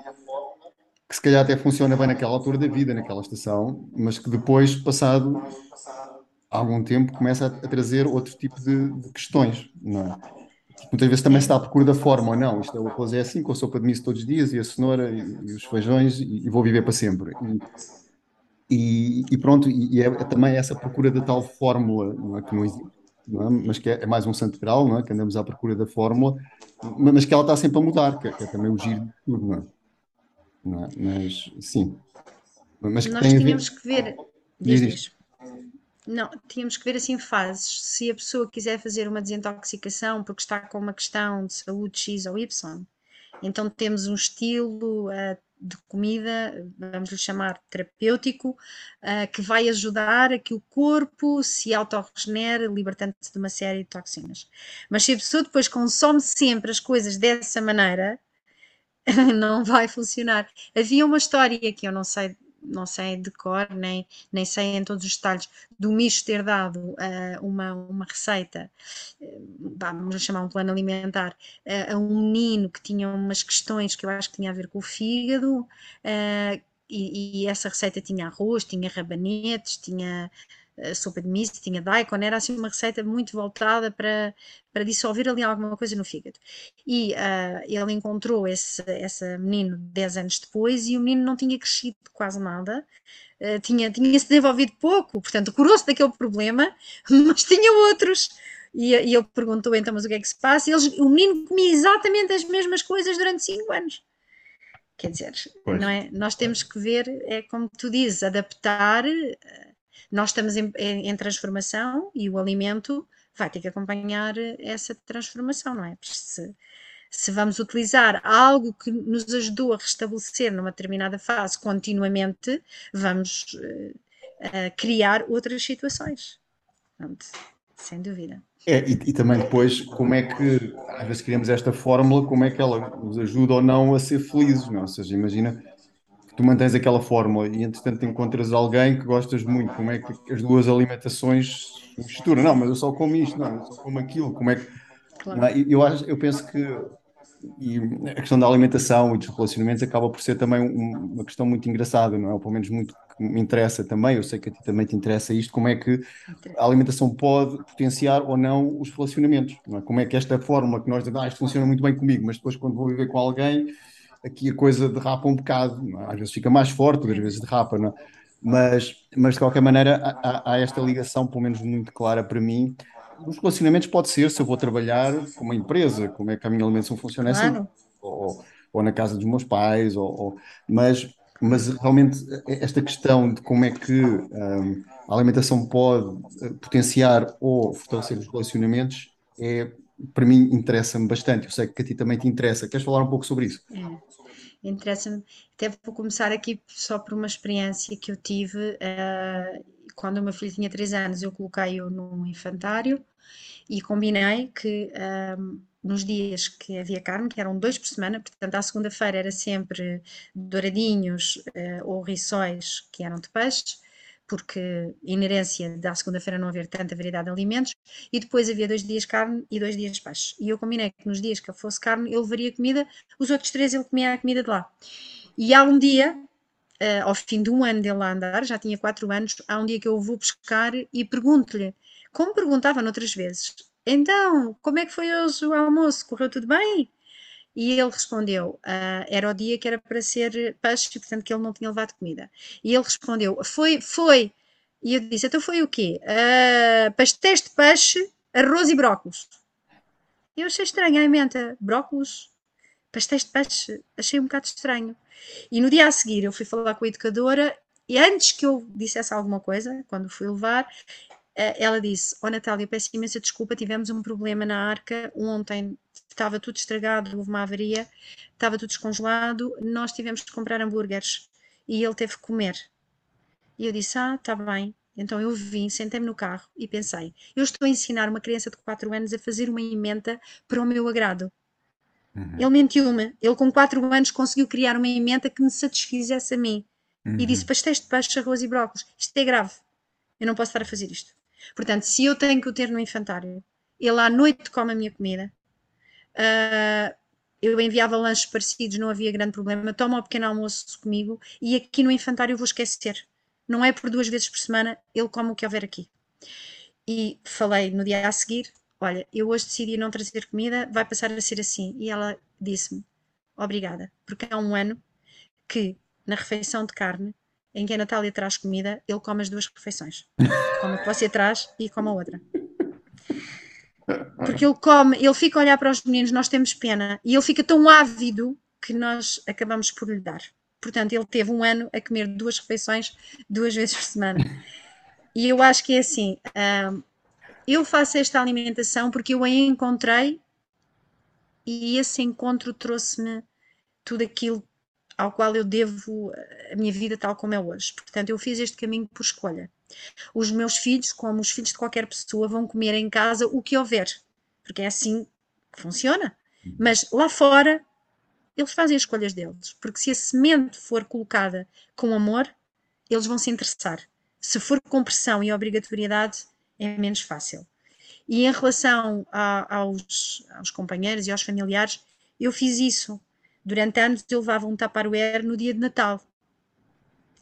que se calhar até funciona bem naquela altura da vida, naquela estação, mas que depois, passado algum tempo, começa a, a trazer outro tipo de, de questões, não é? Muitas vezes também se está à procura da forma, ou não, isto é, o arroz é assim, com a sopa de miso todos os dias, e a cenoura, e, e os feijões, e, e vou viver para sempre. E, e, e pronto, e, é, é, também essa procura da tal fórmula, não é, que não existe, não é? mas que é, é, mais um santo grau, não é? que andamos à procura da fórmula, mas que ela está sempre a mudar, que, é, que é também o giro de tudo, não é? Não é? Mas, sim. Mas Nós tínhamos ver... que ver... Diz, diz. Não, tínhamos que ver assim fases. Se a pessoa quiser fazer uma desintoxicação porque está com uma questão de saúde X ou Y, então temos um estilo uh, de comida, vamos lhe chamar terapêutico, uh, que vai ajudar a que o corpo se autorregenere, libertando-se de uma série de toxinas. Mas se a pessoa depois consome sempre as coisas dessa maneira, não vai funcionar. Havia uma história que eu não sei não sei de cor, nem, nem sei em todos os detalhes, do Micho ter dado uh, uma, uma receita, uh, vamos chamar um plano alimentar, uh, a um menino que tinha umas questões que eu acho que tinha a ver com o fígado, e, e, essa receita tinha arroz, tinha rabanetes, tinha sopa de miso, tinha daikon, era assim uma receita muito voltada para, para dissolver ali alguma coisa no fígado. E uh, ele encontrou esse, esse menino 10 anos depois e o menino não tinha crescido quase nada, uh, tinha, tinha se desenvolvido pouco, portanto curou-se daquele problema, mas tinha outros. E, e ele perguntou então, mas o que é que se passa? E eles, o menino comia exatamente as mesmas coisas durante 5 anos. Quer dizer, não é? Nós temos que ver, é como tu dizes, adaptar nós estamos em, em, transformação e o alimento vai ter que acompanhar essa transformação, não é? Se, se vamos utilizar algo que nos ajudou a restabelecer numa determinada fase continuamente, vamos uh, criar outras situações. Portanto, sem dúvida. É, e, e, também depois, como é que, às vezes criamos esta fórmula, como é que ela nos ajuda ou não a ser felizes, não? É? Ou seja, imagina tu mantens aquela fórmula e entretanto encontras alguém que gostas muito, como é que as duas alimentações misturam? Não, mas eu só como isto, não, eu só como aquilo, como é que. Claro. É? Eu, acho, eu penso que e a questão da alimentação e dos relacionamentos acaba por ser também uma questão muito engraçada, não é? Ou pelo menos muito que me interessa também, eu sei que a ti também te interessa isto, como é que a alimentação pode potenciar ou não os relacionamentos, não é? Como é que esta fórmula que nós dizemos, ah, isto funciona muito bem comigo, mas depois quando vou viver com alguém aqui a coisa derrapa um bocado, é? às vezes fica mais forte, outras vezes derrapa, não é? mas, mas de qualquer maneira há, há, esta ligação, pelo menos muito clara para mim. Os relacionamentos pode ser se eu vou trabalhar com uma empresa, como é que a minha alimentação funciona é assim, claro. assim, ou, ou, na casa dos meus pais, ou, ou, mas, mas realmente esta questão de como é que um, a alimentação pode eh, potenciar ou fortalecer os relacionamentos é para mim interessa-me bastante. Eu sei que a ti também te interessa. Queres falar um pouco sobre isso? É, interessa-me. Até vou começar aqui só por uma experiência que eu tive uh, quando o meu filho tinha 3 anos. Eu coloquei-o num infantário e combinei que ehm, nos dias que havia carne, que eram dois por semana, portanto, à segunda-feira era sempre douradinhos uh, ou rissóis que eram de peixe porque inerência da segunda-feira não haver tanta variedade de alimentos, e depois havia dois dias carne e dois dias peixe. E eu combinei que nos dias que eu fosse carne, ele levaria comida, os outros três ele comia a comida de lá. E há um dia, uh, ao fim de um ano dele lá andar, já tinha quatro anos, há um dia que eu vou buscar e pergunto-lhe, como perguntava noutras vezes, então, como é que foi hoje o almoço? Correu tudo bem? E ele respondeu: uh, era o dia que era para ser peixe, e portanto que ele não tinha levado comida. E ele respondeu: foi, foi. E eu disse: então foi o quê? Uh, pastéis de peixe, arroz e brócolos. Eu achei estranho a emenda: brócolos, pastéis de peixe, achei um bocado estranho. E no dia a seguir eu fui falar com a educadora e antes que eu dissesse alguma coisa, quando fui levar, ela disse: Ó oh, Natália, peço imensa desculpa, tivemos um problema na arca ontem estava tudo estragado, houve uma avaria, estava tudo descongelado, nós tivemos que comprar hambúrgueres e ele teve que comer. E eu disse: Ah, está bem. Então eu vim, sentei-me no carro e pensei: eu estou a ensinar uma criança de 4 anos a fazer uma emenda para o meu agrado. Uhum. Ele mentiu-me. Ele, com 4 anos, conseguiu criar uma emenda que me satisfizesse a mim. Uhum. E disse: pastéis de peixe, arroz e brócolis. Isto é grave. Eu não posso estar a fazer isto. Portanto, se eu tenho que o ter no infantário, ele à noite come a minha comida, Uh, eu enviava lanches parecidos, não havia grande problema. Toma o pequeno almoço comigo e aqui no infantário eu vou esquecer. Não é por duas vezes por semana, ele come o que houver aqui. E falei no dia a seguir: Olha, eu hoje decidi não trazer comida, vai passar a ser assim. E ela disse-me: Obrigada, porque há um ano que na refeição de carne, em que a Natália traz comida, ele come as duas refeições. Come a que você traz e come a outra. Porque ele come, ele fica a olhar para os meninos, nós temos pena, e ele fica tão ávido que nós acabamos por lhe dar. Portanto, ele teve um ano a comer duas refeições duas vezes por semana. E eu acho que é assim: eu faço esta alimentação porque eu a encontrei e esse encontro trouxe-me tudo aquilo ao qual eu devo a minha vida tal como é hoje. Portanto, eu fiz este caminho por escolha. Os meus filhos, como os filhos de qualquer pessoa, vão comer em casa o que houver, porque é assim que funciona. Uhum. Mas lá fora, eles fazem as escolhas deles, porque se a semente for colocada com amor, eles vão se interessar. Se for com pressão e obrigatoriedade, é menos fácil. E em relação a, aos, aos companheiros e aos familiares, eu fiz isso. Durante anos eu levava um Tupperware no dia de Natal.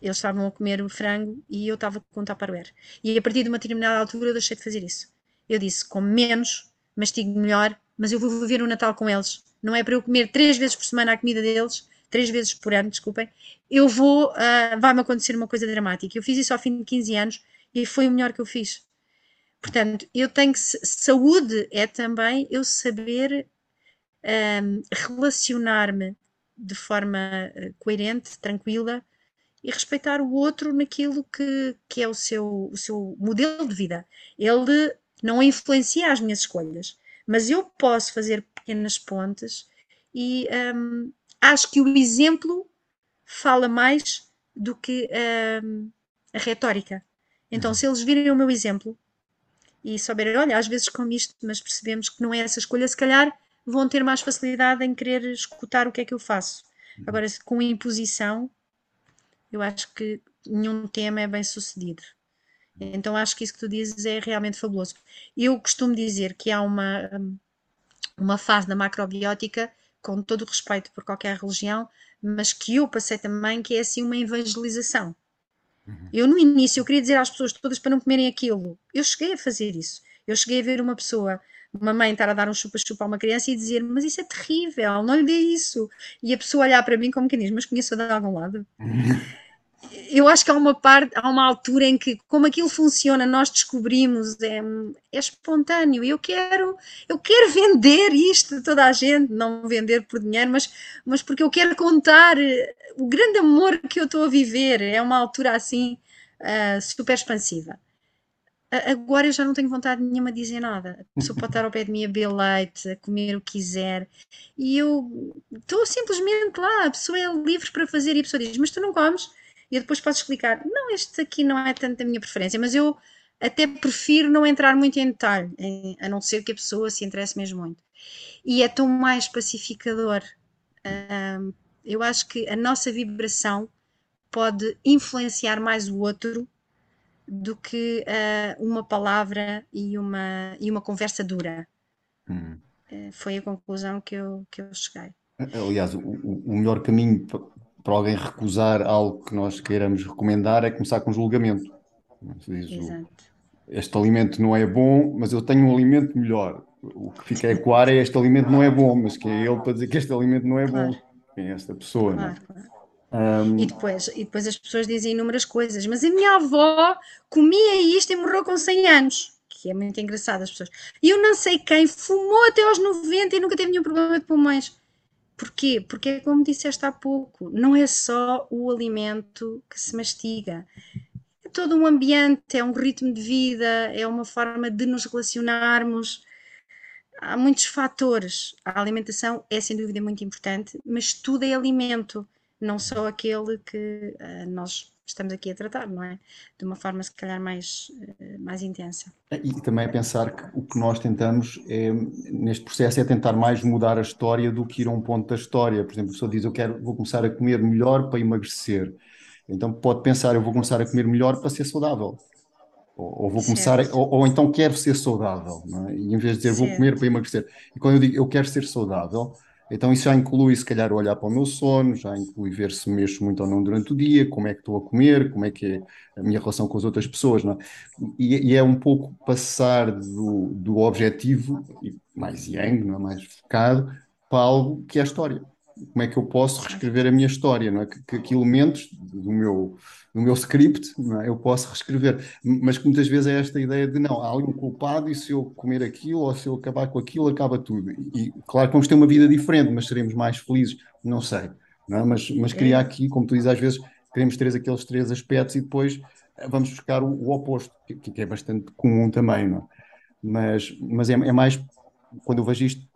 Eles estavam a comer o frango e eu estava com um Tupperware. E a partir de uma determinada altura eu deixei de fazer isso. Eu disse, como menos, mastigo melhor, mas eu vou viver o Natal com eles. Não é para eu comer três vezes por semana a comida deles, três vezes por ano, desculpem. Eu vou, uh, vai-me acontecer uma coisa dramática. Eu fiz isso ao fim de 15 anos e foi o melhor que eu fiz. Portanto, eu tenho que. Saúde é também eu saber um, relacionar-me de forma ah, coerente, tranquila e respeitar o outro naquilo que, que é o seu, o seu modelo de vida. Ele não influencia as minhas escolhas, mas eu posso fazer pequenas pontes e um, acho que o exemplo fala mais do que um, a retórica. Então, uhum. se eles virem o meu exemplo e souberem, olha, às vezes como isto, mas percebemos que não é essa escolha, se calhar vão ter mais facilidade em querer escutar o que é que eu faço. Uhum. Agora, com imposição, eu acho que nenhum tema é bem sucedido. Então acho que isso que tu dizes é realmente fabuloso. Eu costumo dizer que há uma, uma fase da macrobiótica, com todo o respeito por qualquer religião, mas que eu passei também, que é assim uma evangelização. Uhum. Eu no início eu queria dizer às pessoas todas para não comerem aquilo. Eu cheguei a fazer isso. Eu cheguei a ver uma pessoa, uma mãe estar a dar um chupa-chupa a uma criança e dizer, mas isso é terrível, não lhe dê isso. E a pessoa olhar para mim como quem diz, mas conheço de algum lado. eu acho que há uma parte, há uma altura em que, como aquilo funciona, nós descobrimos, é, é espontâneo. Eu quero, eu quero vender isto a toda a gente, não vender por dinheiro, mas, mas porque eu quero contar eh, o grande amor que eu estou a viver. É uma altura assim uh, super expansiva. Agora eu já não tenho vontade nenhuma de dizer nada. A pessoa pode estar ao pé de mim a beber leite, a comer o que quiser, e eu estou simplesmente lá. A pessoa é livre para fazer, e a pessoa diz: Mas tu não comes? e depois posso explicar, não, este aqui não é tanto a minha preferência, mas eu até prefiro não entrar muito em detalhe, a não ser que a pessoa se interesse mesmo muito. E é tão mais pacificador. eu acho que a nossa vibração pode influenciar mais o outro do que uh, uma palavra e uma, e uma conversa dura. Hum. Uh, foi a conclusão que eu, que eu cheguei. Aliás, o, o melhor caminho para alguém recusar algo que nós queiramos recomendar é começar com julgamento. Diz, Exato. este alimento não é bom, mas eu tenho um alimento melhor. O que fica a ecoar é este alimento não é bom, mas quem é ele para dizer que este alimento não é claro. bom? Quem é esta pessoa? Claro, claro. Um... E, depois, e depois as pessoas dizem inúmeras coisas, mas a minha avó comia isto e morreu com 100 anos, que é muito engraçado as pessoas. E eu não sei quem fumou até aos 90 e nunca teve nenhum problema de pulmões. Porquê? Porque é como disseste há pouco, não é só o alimento que se mastiga. É todo um ambiente, é um ritmo de vida, é uma forma de nos relacionarmos. Há muitos fatores. A alimentação é sem dúvida muito importante, mas tudo é alimento, não só aquele que uh, nós estamos aqui a tratar, não é? De uma forma, se calhar, mais, eh, mais intensa. E também é pensar que o que nós tentamos é, neste processo é tentar mais mudar a história do que ir a um ponto da história. Por exemplo, a pessoa diz, eu quero, vou começar a comer melhor para emagrecer. Então pode pensar, eu vou começar a comer melhor para ser saudável. Ou, ou vou começar, a, ou, ou, então quero ser saudável, é? e em vez de dizer certo. vou comer para emagrecer. E quando eu digo eu quero ser saudável, então isso já inclui, se calhar, olhar para o meu sono, já inclui ver se mexo muito ou não durante o dia, como é que estou a comer, como é que é a minha relação com as outras pessoas, não é? E, e é um pouco passar do, do objetivo, mais yang, não é? mais focado, para algo que é a história. Como é que eu posso reescrever a minha história, não é? Que, que, elementos do meu no meu script, é? eu posso reescrever, mas que muitas vezes é esta ideia de não, há ali um culpado e se eu comer aquilo ou se eu acabar com aquilo, acaba tudo. E claro que vamos ter uma vida diferente, mas seremos mais felizes, não sei. Não é? Mas, mas queria aqui, como tu dizes, às vezes queremos ter aqueles três aspectos e depois eh, vamos buscar o, o oposto, que, que, é bastante comum também, não é? Mas, mas é, é mais, quando eu vejo isto,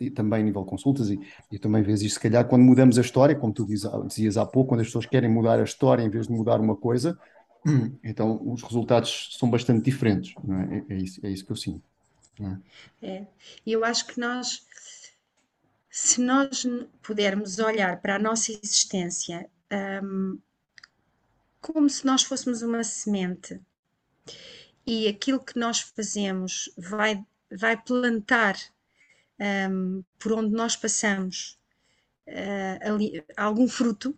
e também a nível de consultas, e, e também vês isso, se calhar, quando mudamos a história, como tu dizias há pouco, quando as pessoas querem mudar a história em vez de mudar uma coisa, então os resultados são bastante diferentes, é? É, é? isso, é isso que eu sinto. É? é, eu acho que nós, se nós pudermos olhar para a nossa existência um, como se nós fôssemos uma semente e aquilo que nós fazemos vai, vai plantar um, por onde nós passamos uh, ali, algum fruto,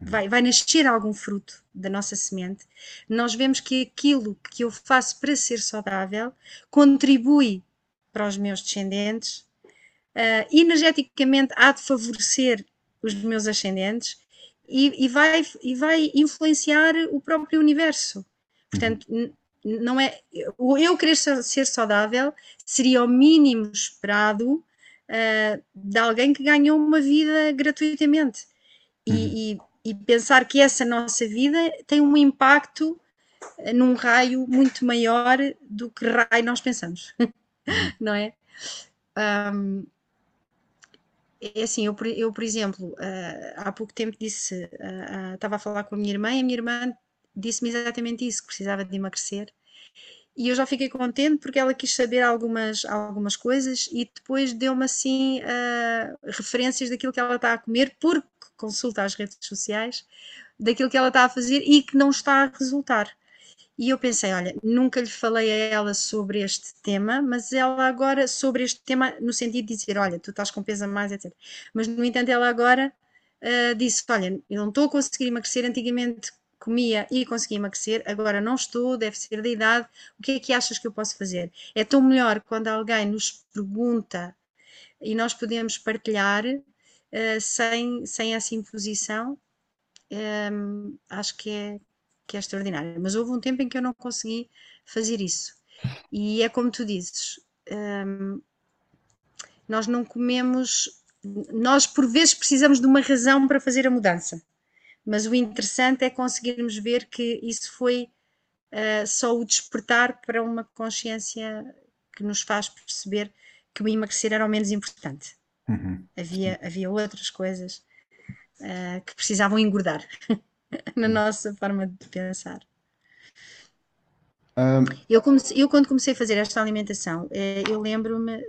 vai, vai nascer algum fruto da nossa semente, nós vemos que aquilo que eu faço para ser saudável contribui para os meus descendentes, uh, energeticamente há de favorecer os meus ascendentes e, e, vai, e vai influenciar o próprio universo. Portanto, não é o eu querer ser saudável seria o mínimo esperado uh, de alguém que ganhou uma vida gratuitamente uhum. e, e, e, pensar que essa nossa vida tem um impacto ah, num raio muito maior do que raio nós pensamos, uhum. não é? Um, é assim, eu, eu por exemplo, uh, há pouco tempo disse, uh, uh, estava a falar com a minha irmã e a minha irmã disse-me exatamente isso, que precisava de emagrecer. E eu já fiquei contente porque ela quis saber algumas, algumas coisas e depois deu-me assim uh, referências daquilo que ela está a comer, porque consulta as redes sociais, daquilo que ela está a fazer e que não está a resultar. E eu pensei, olha, nunca lhe falei a ela sobre este tema, mas ela agora, sobre este tema, no sentido de dizer, olha, tu estás com peso a mais, etc. Mas, no entanto, ela agora uh, disse, olha, eu não estou a conseguir emagrecer, antigamente comia e conseguia emagrecer, agora não estou, deve ser da idade, o que é que achas que eu posso fazer? É tão melhor quando alguém nos pergunta e nós podemos partilhar uh, sem, sem essa imposição, um, acho que é, que é extraordinário. Mas houve um tempo em que eu não consegui fazer isso. E é como tu dizes, um, nós não comemos, nós por vezes precisamos de uma razão para fazer a mudança mas o interessante é conseguirmos ver que isso foi uh, só o despertar para uma consciência que nos faz perceber que o emagrecer era o menos importante. Uhum. Havia, havia outras coisas uh, que precisavam engordar na nossa forma de pensar. Um... Eu, comecei, eu, quando comecei a fazer esta alimentação, eh, eu lembro-me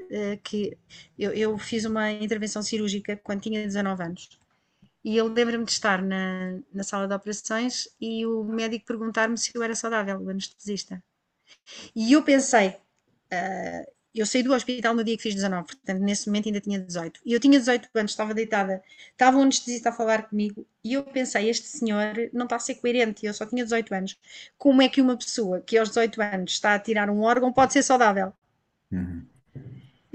que eu, eu, fiz uma intervenção cirúrgica quando tinha 19 anos e eu lembro-me de estar na, na sala de operações e o médico perguntar-me se eu era saudável, o anestesista. E eu pensei, uh, eu saí do hospital no dia que fiz 19, portanto nesse momento ainda tinha 18. E eu tinha 18 anos, estava deitada, estava um anestesista a falar comigo e eu pensei, este senhor não está a ser coerente, eu só tinha 18 anos. Como é que uma pessoa que aos 18 anos está a tirar um órgão pode ser saudável? Uhum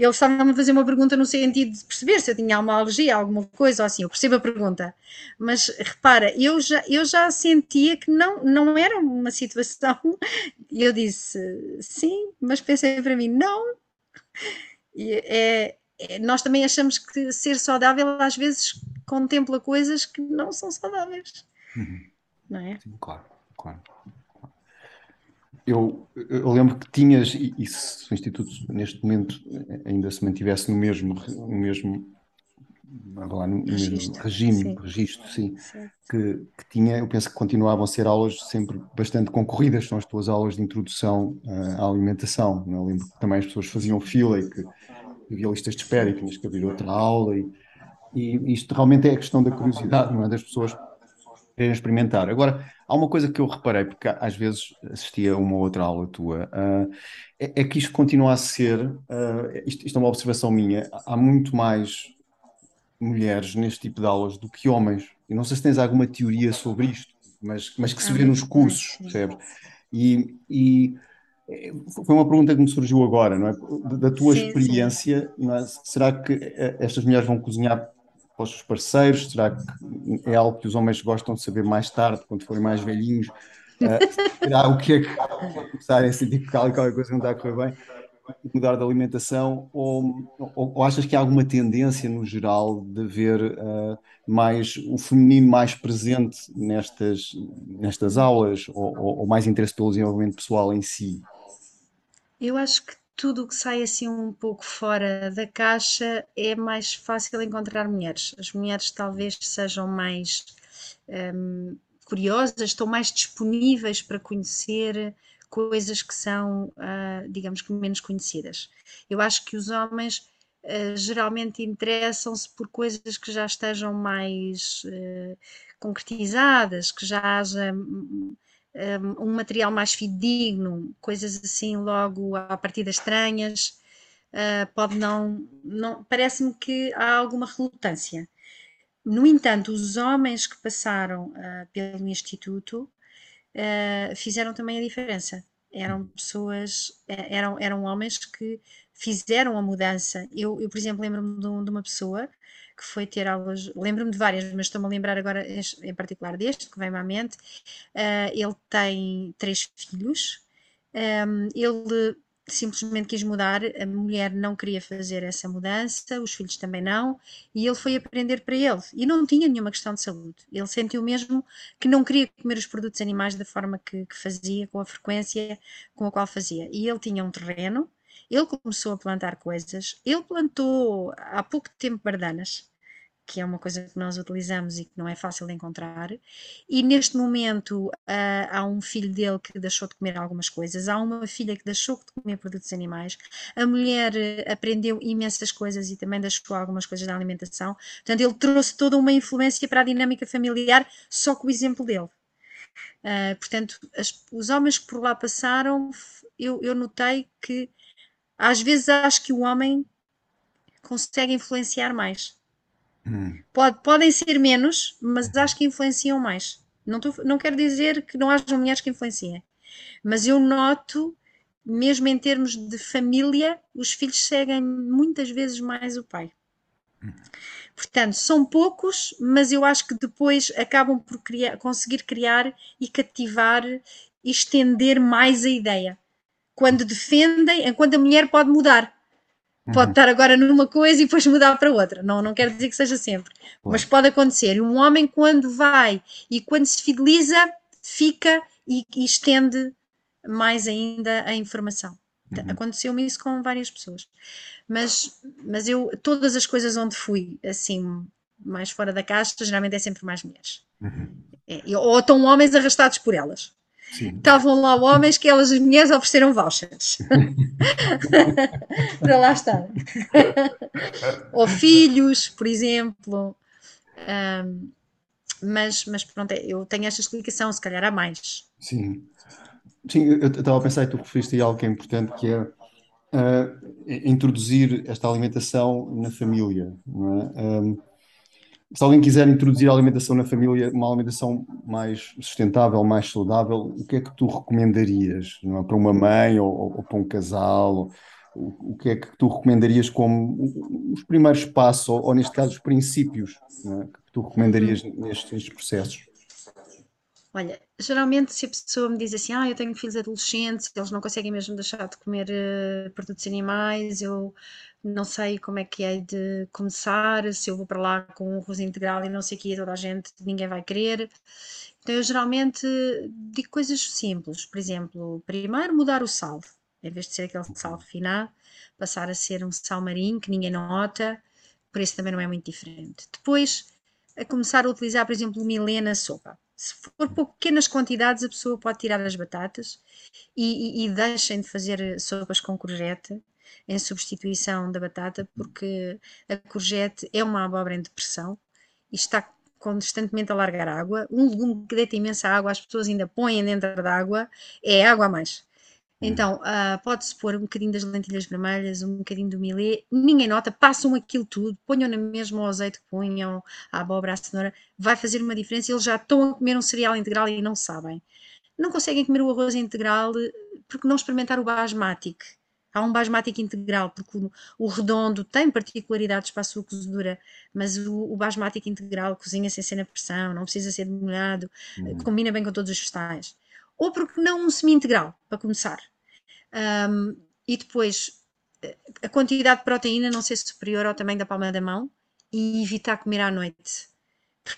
ele estava-me a fazer uma pergunta no sentido de perceber se eu tinha alguma alergia, alguma coisa ou assim. Eu percebo a pergunta. Mas repara, eu já, eu já sentia que não, não era uma situação. E eu disse sim, mas pensei para mim, não. E é, é, nós também achamos que ser saudável às vezes contempla coisas que não são saudáveis. Uhum. Não é? Sim, claro, claro eu, eu, lembro que tinhas, e, e, se o Instituto neste momento ainda se mantivesse no mesmo, no mesmo, lá, no mesmo regime, sim. registro, sim, que, que, tinha, eu penso que continuavam a ser aulas sempre bastante concorridas, são as tuas aulas de introdução uh, à alimentação. Não? É? Eu lembro que também as pessoas faziam fila e que havia listas de espera e tinhas que abrir outra aula, e, e isto realmente é a questão da curiosidade, não é? Das pessoas querem experimentar. Agora, há uma coisa que eu reparei, porque às vezes assistia a uma outra aula tua, uh, é, é, que isto continua a ser, uh, isto, isto, é uma observação minha, há muito mais mulheres neste tipo de aulas do que homens. E não sei se tens alguma teoria sobre isto, mas, mas que se vê nos cursos, percebes? E, e eh, foi uma pergunta que me surgiu agora, não é? Da tua sim, experiência, sim. É? será que estas mulheres vão cozinhar para os seus parceiros? Será que é algo que os homens gostam de saber mais tarde, quando forem mais velhinhos? Uh, será o que é que começarem a sentir que qualquer coisa não está a correr bem? Mudar de alimentação? Ou, ou, ou, achas que há alguma tendência no geral de ver uh, mais o feminino mais presente nestas, nestas aulas ou, ou mais interesse pelo desenvolvimento pessoal em si? Eu acho que tudo o que sai assim um pouco fora da caixa é mais fácil encontrar mulheres. As mulheres talvez sejam mais um, curiosas, estão mais disponíveis para conhecer coisas que são, uh, digamos que, menos conhecidas. Eu acho que os homens uh, geralmente interessam-se por coisas que já estejam mais uh, concretizadas, que já haja um, material mais fidedigno, coisas assim logo a partir das estranhas, uh, pode não, não parece-me que há alguma relutância. No entanto, os homens que passaram uh, pelo Instituto uh, fizeram também a diferença. Eram pessoas, eram, eram homens que fizeram a mudança. Eu, eu por exemplo, lembro-me de, de, uma pessoa que foi ter aulas, lembro-me de várias, mas estou-me a lembrar agora em particular deste, que vem-me à mente. Uh, ele tem três filhos. Um, ele simplesmente quis mudar, a mulher não queria fazer essa mudança, os filhos também não, e ele foi aprender para ele. E não tinha nenhuma questão de saúde. Ele sentiu mesmo que não queria comer os produtos animais da forma que, que fazia, com a frequência com a qual fazia. E ele tinha um terreno, ele começou a plantar coisas, ele plantou há pouco tempo bardanas que é uma coisa que nós utilizamos e que não é fácil de encontrar. E neste momento uh, há um filho dele que deixou de comer algumas coisas, há uma filha que deixou de comer produtos animais, a mulher uh, aprendeu imensas coisas e também deixou algumas coisas da alimentação. Portanto, ele trouxe toda uma influência para a dinâmica familiar só com o exemplo dele. Uh, portanto, as, os homens que por lá passaram, eu, eu notei que às vezes acho que o homem consegue influenciar mais. Hum. Pode, podem ser menos, mas acho que influenciam mais. Não, tô, não quero dizer que não haja mulheres que influenciem, mas eu noto, mesmo em termos de família, os filhos seguem muitas vezes mais o pai. Portanto, são poucos, mas eu acho que depois acabam por criar, conseguir criar e cativar e estender mais a ideia. Quando defendem, enquanto a mulher pode mudar. Pode uhum. estar agora numa coisa e depois mudar para outra. Não, não quer dizer que seja sempre. Mas pode acontecer. E um homem, quando vai e quando se fideliza, fica e, e estende mais ainda a informação. Uhum. Aconteceu-me isso com várias pessoas. Mas, mas eu, todas as coisas onde fui, assim, mais fora da caixa, geralmente é sempre mais mulheres. Uhum. É, ou estão homens arrastados por elas. Sim. Estavam lá homens que elas, as mulheres, ofereceram vouchers para lá estar. Ou filhos, por exemplo. Um, mas, mas pronto, eu tenho esta explicação, se calhar há mais. Sim. Sim, eu estava a pensar e tu referiste algo que é importante, que é uh, introduzir esta alimentação na família. Não é? Um, se alguém quiser introduzir a alimentação na família, uma alimentação mais sustentável, mais saudável, o que é que tu recomendarias? É? Para uma mãe ou, ou para um casal? O, o, que é que tu recomendarias como os primeiros passos, ou, ou neste caso os princípios, é? que tu recomendarias nestes, nestes processos? Olha, geralmente se a pessoa me diz assim, ah, eu tenho filhos adolescentes, eles não conseguem mesmo deixar de comer uh, produtos animais, eu não sei como é que é de começar, se eu vou para lá com um arroz integral e não sei o que, toda a gente, ninguém vai querer. Então eu geralmente digo coisas simples, por exemplo, primeiro mudar o sal, em vez de ser aquele sal refinado, passar a ser um sal marinho que ninguém nota, por isso também não é muito diferente. Depois, a começar a utilizar, por exemplo, milena sopa. Se for por pequenas quantidades, a pessoa pode tirar as batatas e, e, e deixem de fazer sopas com courgette em substituição da batata, porque a courgette é uma abóbora em depressão e está constantemente a largar água. Um legume que deita imensa água, as pessoas ainda põem dentro da água, é água a mais. Hum. Então, uh, pode-se pôr um bocadinho das lentilhas vermelhas, um bocadinho do milê, ninguém nota, passam aquilo tudo, ponham na mesma o azeite que ponham, a abóbora, a cenoura, vai fazer uma diferença. Eles já estão a comer um cereal integral e não sabem. Não conseguem comer o arroz integral porque não experimentaram o basmati, Há um basmático integral, porque o, o, redondo tem particularidades para a sua cozedura, mas o, o basmático integral cozinha sem ser na pressão, não precisa ser demolhado, uhum. combina bem com todos os vegetais. Ou porque não um semi-integral, para começar. Um, e depois, a quantidade de proteína não ser superior ao tamanho da palma da mão e evitar comer à noite.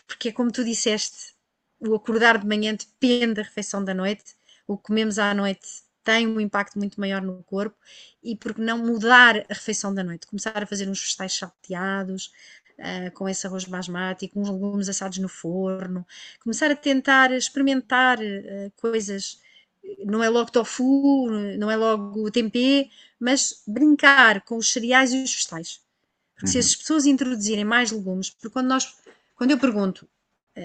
Porque é como tu disseste, o acordar de manhã depende da refeição da noite, o que comemos à noite tem um impacto muito maior no corpo e porque não mudar a refeição da noite, começar a fazer uns vegetais salteados, uh, com esse arroz basmático, uns legumes assados no forno, começar a tentar experimentar uh, coisas, não é logo tofu, não é logo tempê, mas brincar com os cereais e os vegetais. Porque uhum. se as pessoas introduzirem mais legumes, porque quando nós, quando eu pergunto eh,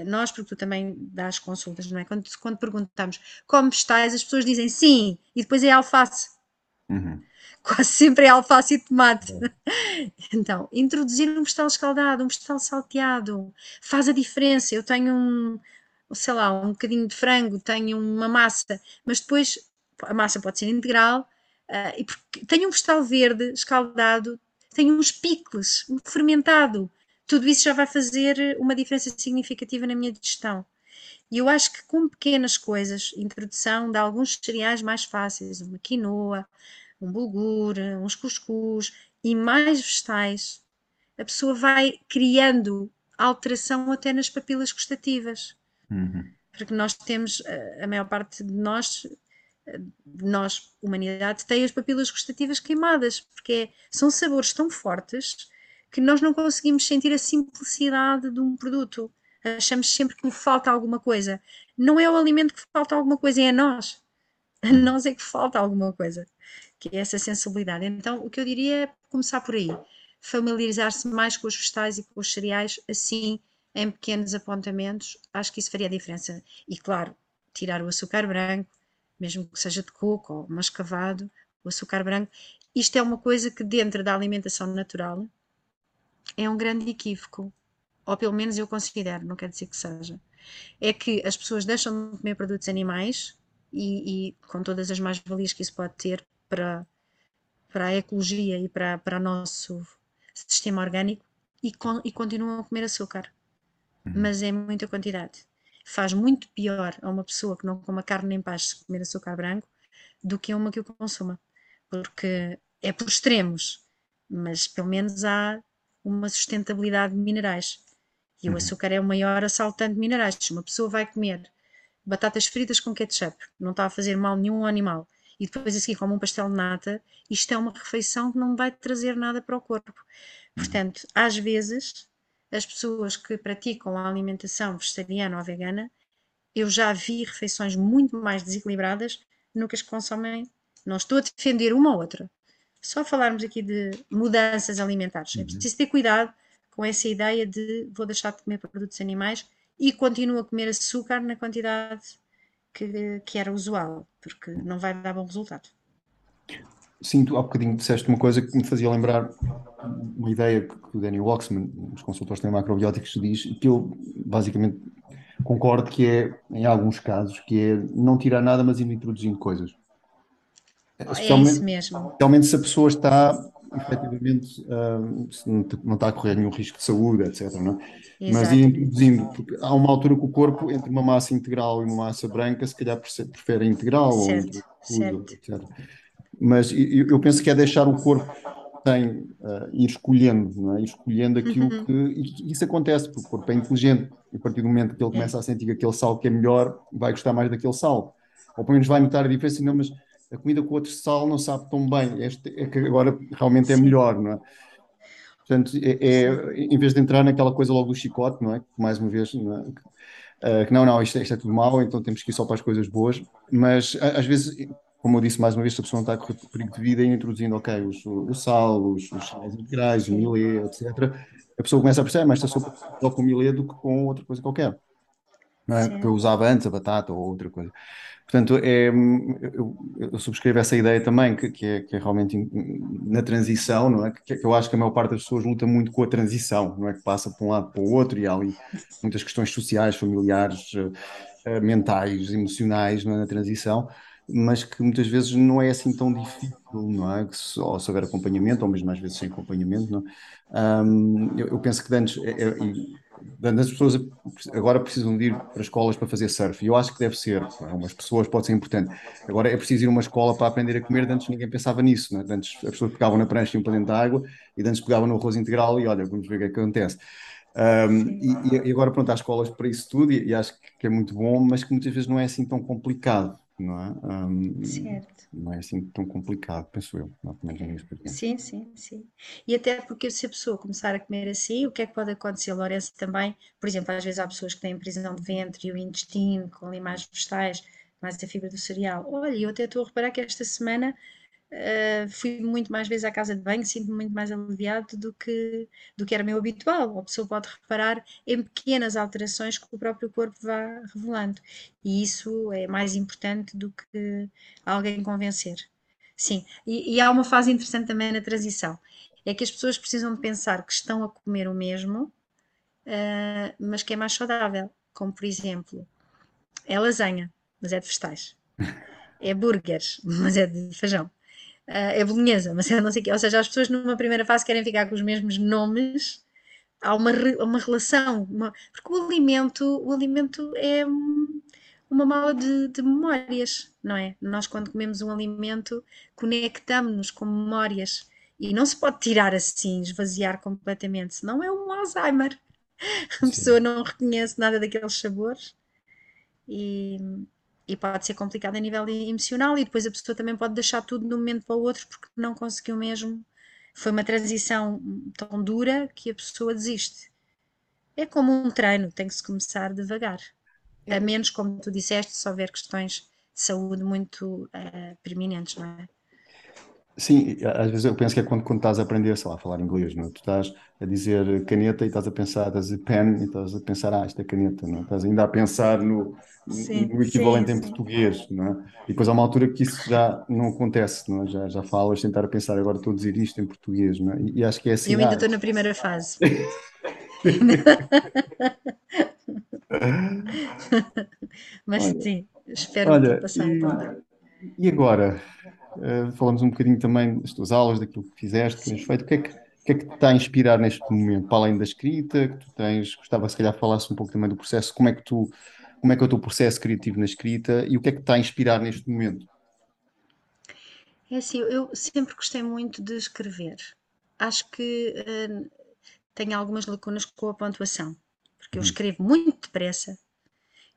nós, porque tu também dás consultas, não é? Quando, quando perguntamos como vegetais, as pessoas dizem sim, e depois é alface. Uhum. Quase sempre é alface e tomate. Então, introduzir um vegetal escaldado, um vegetal salteado, faz a diferença. Eu tenho um, sei lá, um bocadinho de frango, tenho uma massa, mas depois a massa pode ser integral, uh, e tenho um vegetal verde escaldado, tenho uns picles, um fermentado, tudo isso já vai fazer uma diferença significativa na minha digestão. E eu acho que com pequenas coisas, introdução de alguns cereais mais fáceis, uma quinoa, um bulgur, uns cuscuz e mais vegetais, a pessoa vai criando alteração até nas papilas gustativas. Uhum. Porque nós temos, a maior parte de nós, de nós, humanidade, tem as papilas gustativas queimadas, porque é, são sabores tão fortes que nós não conseguimos sentir a simplicidade de um produto. Achamos sempre que falta alguma coisa. Não é o alimento que falta alguma coisa, é a nós. A nós é que falta alguma coisa, que é essa sensibilidade. Então, o que eu diria é começar por aí. Familiarizar-se mais com os vegetais e com os cereais, assim, em pequenos apontamentos, acho que isso faria a diferença. E, claro, tirar o açúcar branco, mesmo que seja de coco ou mascavado, o açúcar branco. Isto é uma coisa que, dentro da alimentação natural, é um grande equívoco, ou pelo menos eu considero, não quer dizer que seja. É que as pessoas deixam de comer produtos animais e, e com todas as mais-valias que isso pode ter para, para a ecologia e para, para o nosso sistema orgânico e, con, e continuam a comer açúcar. Uhum. Mas é muita quantidade. Faz muito pior a uma pessoa que não coma carne nem paz se comer açúcar branco do que a uma que o consuma. Porque é por extremos, mas pelo menos há uma sustentabilidade de minerais. E uhum. o açúcar é o maior assaltante de minerais. Uma pessoa vai comer batatas fritas com ketchup, não está a fazer mal nenhum animal, e depois a seguir come um pastel de nata, isto é uma refeição que não vai trazer nada para o corpo. Uhum. Portanto, às vezes, as pessoas que praticam a alimentação vegetariana ou vegana, eu já vi refeições muito mais desequilibradas no que as que consomem. Não estou a defender uma ou outra, só falarmos aqui de mudanças alimentares. É uhum. É preciso ter cuidado com essa ideia de vou deixar de comer produtos animais e continuo a comer açúcar na quantidade que, que era usual, porque não vai dar bom resultado. Sim, tu há bocadinho disseste uma coisa que me fazia lembrar uma ideia que o Danny Waxman, os consultores têm macrobióticos, diz, que eu basicamente concordo que é, em alguns casos, que é não tirar nada, mas ir introduzindo coisas. É isso mesmo. Especialmente se a pessoa está efetivamente uh, não está a correr nenhum risco de saúde, etc. Não é? Mas ir introduzindo, porque há uma altura que o corpo, entre uma massa integral e uma massa branca, se calhar prefere a integral certo, ou certo. etc. Mas eu, penso que é deixar o corpo tem uh, ir escolhendo, não é? ir escolhendo aquilo uhum. que. E isso acontece, porque o corpo é inteligente, e a partir do momento que ele é. começa a sentir que aquele sal que é melhor, vai gostar mais daquele sal. Ou pelo menos vai notar a diferença, não, mas a comida com outro sal não sabe tão bem, este é que agora realmente é Sim. melhor, não é? Portanto, é, é, em vez de entrar naquela coisa logo do chicote, não é? Mais uma vez, não é? Uh, que não, não, isto, é, isto, é tudo mau, então temos que ir só para as coisas boas, mas às vezes, como eu disse mais uma vez, se a pessoa não está correr perigo de vida, e introduzindo, ok, os, o sal, os, os sais integrais, o milê, etc., a pessoa começa a perceber, mas esta sopa só com milê do que com outra coisa qualquer. É? Porque eu usava antes a batata ou outra coisa. Portanto, é, eu, eu, subscrevo essa ideia também, que, que, é, que, é, realmente na transição, não é? Que, que, eu acho que a maior parte das pessoas luta muito com a transição, não é? Que passa de um lado para o outro e há ali muitas questões sociais, familiares, uh, mentais, emocionais é? na transição, mas que muitas vezes não é assim tão difícil, não é? Que se, ou se houver acompanhamento, ou mesmo às vezes sem acompanhamento, não é? eu, eu, penso que antes, é, é, as pessoas agora precisam de ir para escolas para fazer surf, e eu acho que deve ser, umas pessoas pode ser importante. Agora é preciso ir a uma escola para aprender a comer, antes ninguém pensava nisso, né? antes as pessoas pegavam na prancha e iam para dentro da água, e antes pegavam no arroz integral e olha, vamos ver o que, é que acontece. Um, e, e, agora pronto, há escolas para isso tudo, e, e acho que é muito bom, mas que muitas vezes não é assim tão complicado não é? Um, certo. Não é assim tão complicado, penso eu. Não, sim, sim, sim. E até porque se a pessoa começar a comer assim, o que é que pode acontecer, Lourenço, também? Por exemplo, às vezes há pessoas que têm prisão de ventre e o intestino, com ali mais vegetais, mais a fibra do cereal. Olha, eu até estou a reparar que esta semana uh, fui muito mais vezes à casa de banho, sinto-me muito mais aliviado do que, do que era meu habitual. A pessoa pode reparar em pequenas alterações que o próprio corpo vá revelando. E isso é mais importante do que alguém convencer. Sim, e, e há uma fase interessante também na transição. É que as pessoas precisam de pensar que estão a comer o mesmo, uh, mas que é mais saudável. Como, por exemplo, é lasanha, mas é de vegetais. É burgers, mas é de feijão é bolonhesa, mas não sei o quê. Ou seja, as pessoas numa primeira fase querem ficar com os mesmos nomes, há uma, uma relação, uma, porque o alimento, o alimento é uma mala de, de, memórias, não é? Nós quando comemos um alimento conectamos-nos com memórias e não se pode tirar assim, esvaziar completamente, senão é um Alzheimer. A Sim. pessoa não reconhece nada daqueles sabores e, e pode ser complicado a nível emocional e depois a pessoa também pode deixar tudo de um momento para o outro porque não conseguiu mesmo. Foi uma transição tão dura que a pessoa desiste. É como um treino, tem que se começar devagar. A menos, como tu disseste, se houver questões de saúde muito uh, preeminentes, não é? Sim, às vezes eu penso que é quando, quando estás a aprender, sei lá, a falar inglês, não é? Tu estás a dizer caneta e estás a pensar, estás a pen e estás a pensar, ah, isto é caneta, não é? Estás ainda a pensar no, sim, no equivalente sim, em sim. português, não é? E depois há uma altura que isso já não acontece, não é? Já, já falas, tentar a pensar, agora estou a dizer isto em português, não é? E, e acho que é assim. Eu ainda estou na primeira fase. Mas olha, sim, espero olha, passar e, e agora? Uh, falamos um bocadinho também das tuas aulas, daquilo que fizeste, que tens feito. O que, é que, o que é que te está a inspirar neste momento? Para além da escrita, que tu tens, gostava se calhar falasse um pouco também do processo, como é que tu, como é que é o teu processo criativo na escrita e o que é que te está a inspirar neste momento? É assim, eu sempre gostei muito de escrever. Acho que uh, tenho algumas lacunas com a pontuação, porque eu uhum. escrevo muito depressa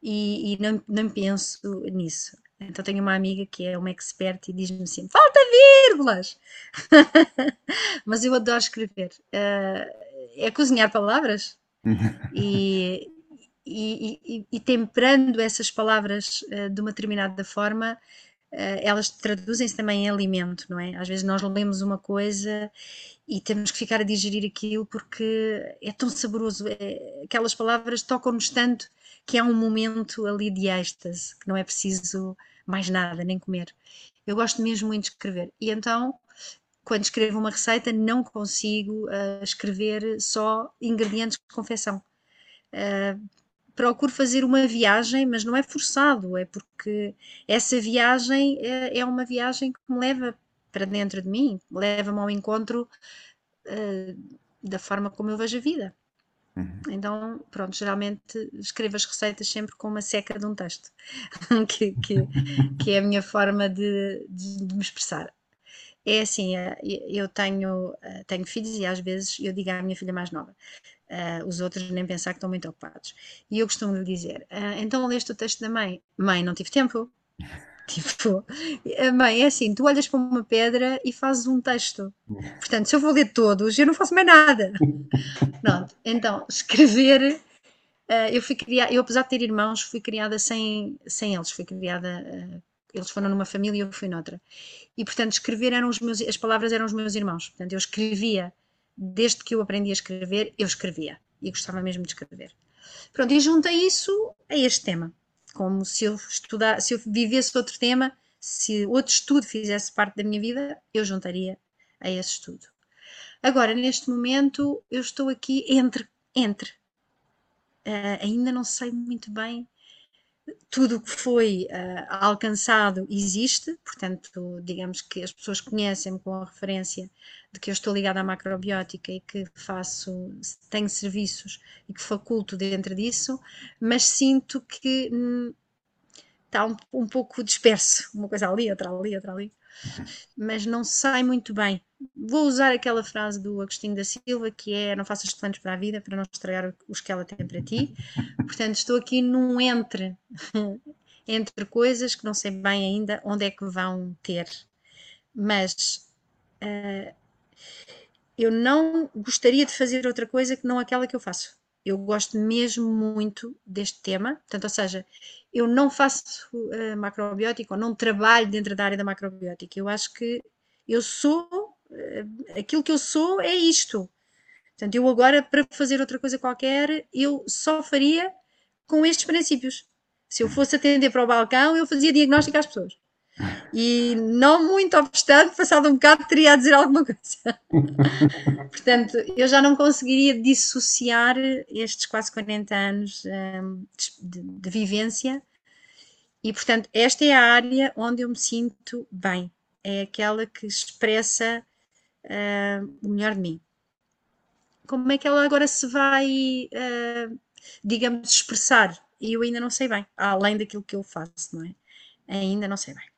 e, e não, não penso nisso. Então tenho uma amiga que é uma expert e diz-me assim: falta vírgulas! Mas eu adoro escrever. Uh, é cozinhar palavras e, e, e, e, temperando essas palavras uh, de uma determinada forma, uh, elas traduzem-se também em alimento, não é? Às vezes nós lemos uma coisa e temos que ficar a digerir aquilo porque é tão saboroso. É, aquelas palavras tocam-nos tanto que há um momento ali de êxtase, que não é preciso mais nada, nem comer. Eu gosto mesmo muito de escrever. E então, quando escrevo uma receita, não consigo uh, escrever só ingredientes de confecção. Uh, procuro fazer uma viagem, mas não é forçado, é porque essa viagem é, é uma viagem que me leva para dentro de mim, leva-me ao encontro uh, da forma como eu vejo a vida. Uhum. Então, pronto, geralmente escrevo as receitas sempre com uma seca de um texto, que, que, que, é a minha forma de, de, de, me expressar. É assim, eh, eu tenho, eh, tenho filhos e às vezes eu digo à minha filha mais nova, uh, os outros nem pensar que estão muito ocupados. E eu costumo lhe dizer, uh, então leste o texto da mãe? Mãe, não tive tempo. Tipo, mãe, é assim, tu olhas para uma pedra e fazes um texto. Portanto, se eu vou ler todos, eu não faço mais nada. Pronto, então, escrever. Uh, eu fui criada, eu apesar de ter irmãos, fui criada sem, sem eles, fui criada, uh, eles foram numa família e eu fui noutra. E portanto, escrever eram os meus, as palavras eram os meus irmãos. Portanto, eu escrevia, desde que eu aprendi a escrever, eu escrevia e gostava mesmo de escrever. Pronto, e juntei isso a este tema como se eu estudar, se eu vivesse outro tema, se outro estudo fizesse parte da minha vida, eu juntaria a esse estudo. Agora, neste momento, eu estou aqui entre, entre. Uh, ainda não sei muito bem tudo o que foi uh, alcançado existe, portanto, digamos que as pessoas conhecem-me com a referência de que eu estou ligada à macrobiótica e que faço, tenho serviços e que faculto dentro disso, mas sinto que hum, está um, um pouco disperso, uma coisa ali, outra ali, outra ali mas não sai muito bem. Vou usar aquela frase do Agostinho da Silva que é não faças planos para a vida para não estragar os que ela tem para ti. Portanto, estou aqui num entre, entre coisas que não sei bem ainda onde é que vão ter. Mas uh, eu não gostaria de fazer outra coisa que não aquela que eu faço. Eu gosto mesmo muito deste tema, portanto, ou seja, eu não faço uh, macrobiótica ou não trabalho dentro da área da macrobiótica. Eu acho que Eu sou, eh, aquilo que eu sou é isto. Portanto, eu agora, para fazer outra coisa qualquer, eu só faria com estes princípios. Se eu fosse atender para o balcão, eu fazia diagnóstico às pessoas. E não muito obstante, passado um bocado, teria a dizer alguma coisa. Portanto, eu já não conseguiria dissociar estes quase 40 anos um, de, de, vivência. E, portanto, esta é a área onde eu me sinto bem. É aquela que expressa uh, o melhor de mim. Como é que ela agora se vai, uh, digamos, expressar? Eu ainda não sei bem, além daquilo que eu faço, não é? Ainda não sei bem.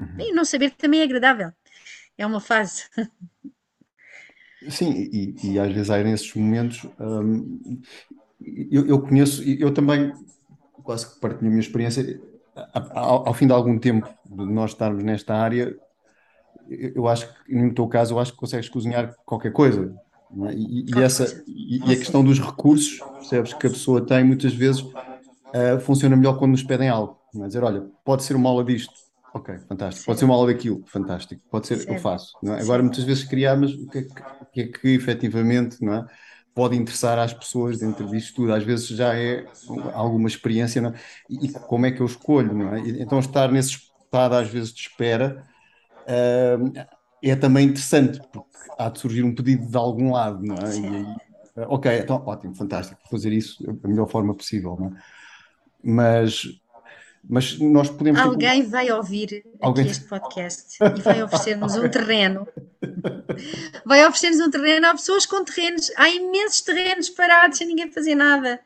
Uhum. E não saber também é agradável. É uma fase. Sim, e, e às vezes há nesses momentos. Hum, eu, eu, conheço, eu também quase que partilho a minha experiência. Ao, ao, fim de algum tempo de nós estarmos nesta área, eu acho que, no teu caso, eu acho que consegues cozinhar qualquer coisa. É? E, e, essa, e, a questão dos recursos, percebes, que a pessoa tem, muitas vezes uh, funciona melhor quando nos pedem algo. É? Dizer, olha, pode ser uma aula disto, Ok, fantástico. Pode ser uma aula daquilo, fantástico. Pode ser, eu faço. É? Agora, muitas vezes criar, mas o que é que, o que, é que efetivamente não é? pode interessar às pessoas dentro disto tudo? Às vezes já é alguma experiência, não é? e, e como é que eu escolho? Não é? Então, estar nesse estado, às vezes, de espera. Uh, é também interessante, porque há de surgir um pedido de algum lado, não é? E aí, ok, então ótimo, fantástico, fazer isso da melhor forma possível, não é? Mas mas nós podemos. Alguém vai ouvir Alguém... este podcast e vai oferecer-nos um terreno. Vai oferecer-nos um terreno. Há pessoas com terrenos, há imensos terrenos parados sem ninguém fazer nada.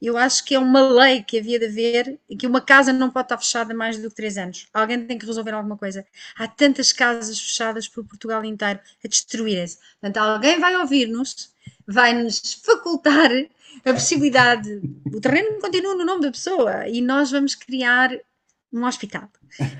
Eu acho que é uma lei que havia de haver que uma casa não pode estar fechada mais do que três anos. Alguém tem que resolver alguma coisa. Há tantas casas fechadas por Portugal inteiro a destruírem-se. Portanto, alguém vai ouvir-nos, vai nos facultar a possibilidade. O terreno continua no nome da pessoa e nós vamos criar um hospital.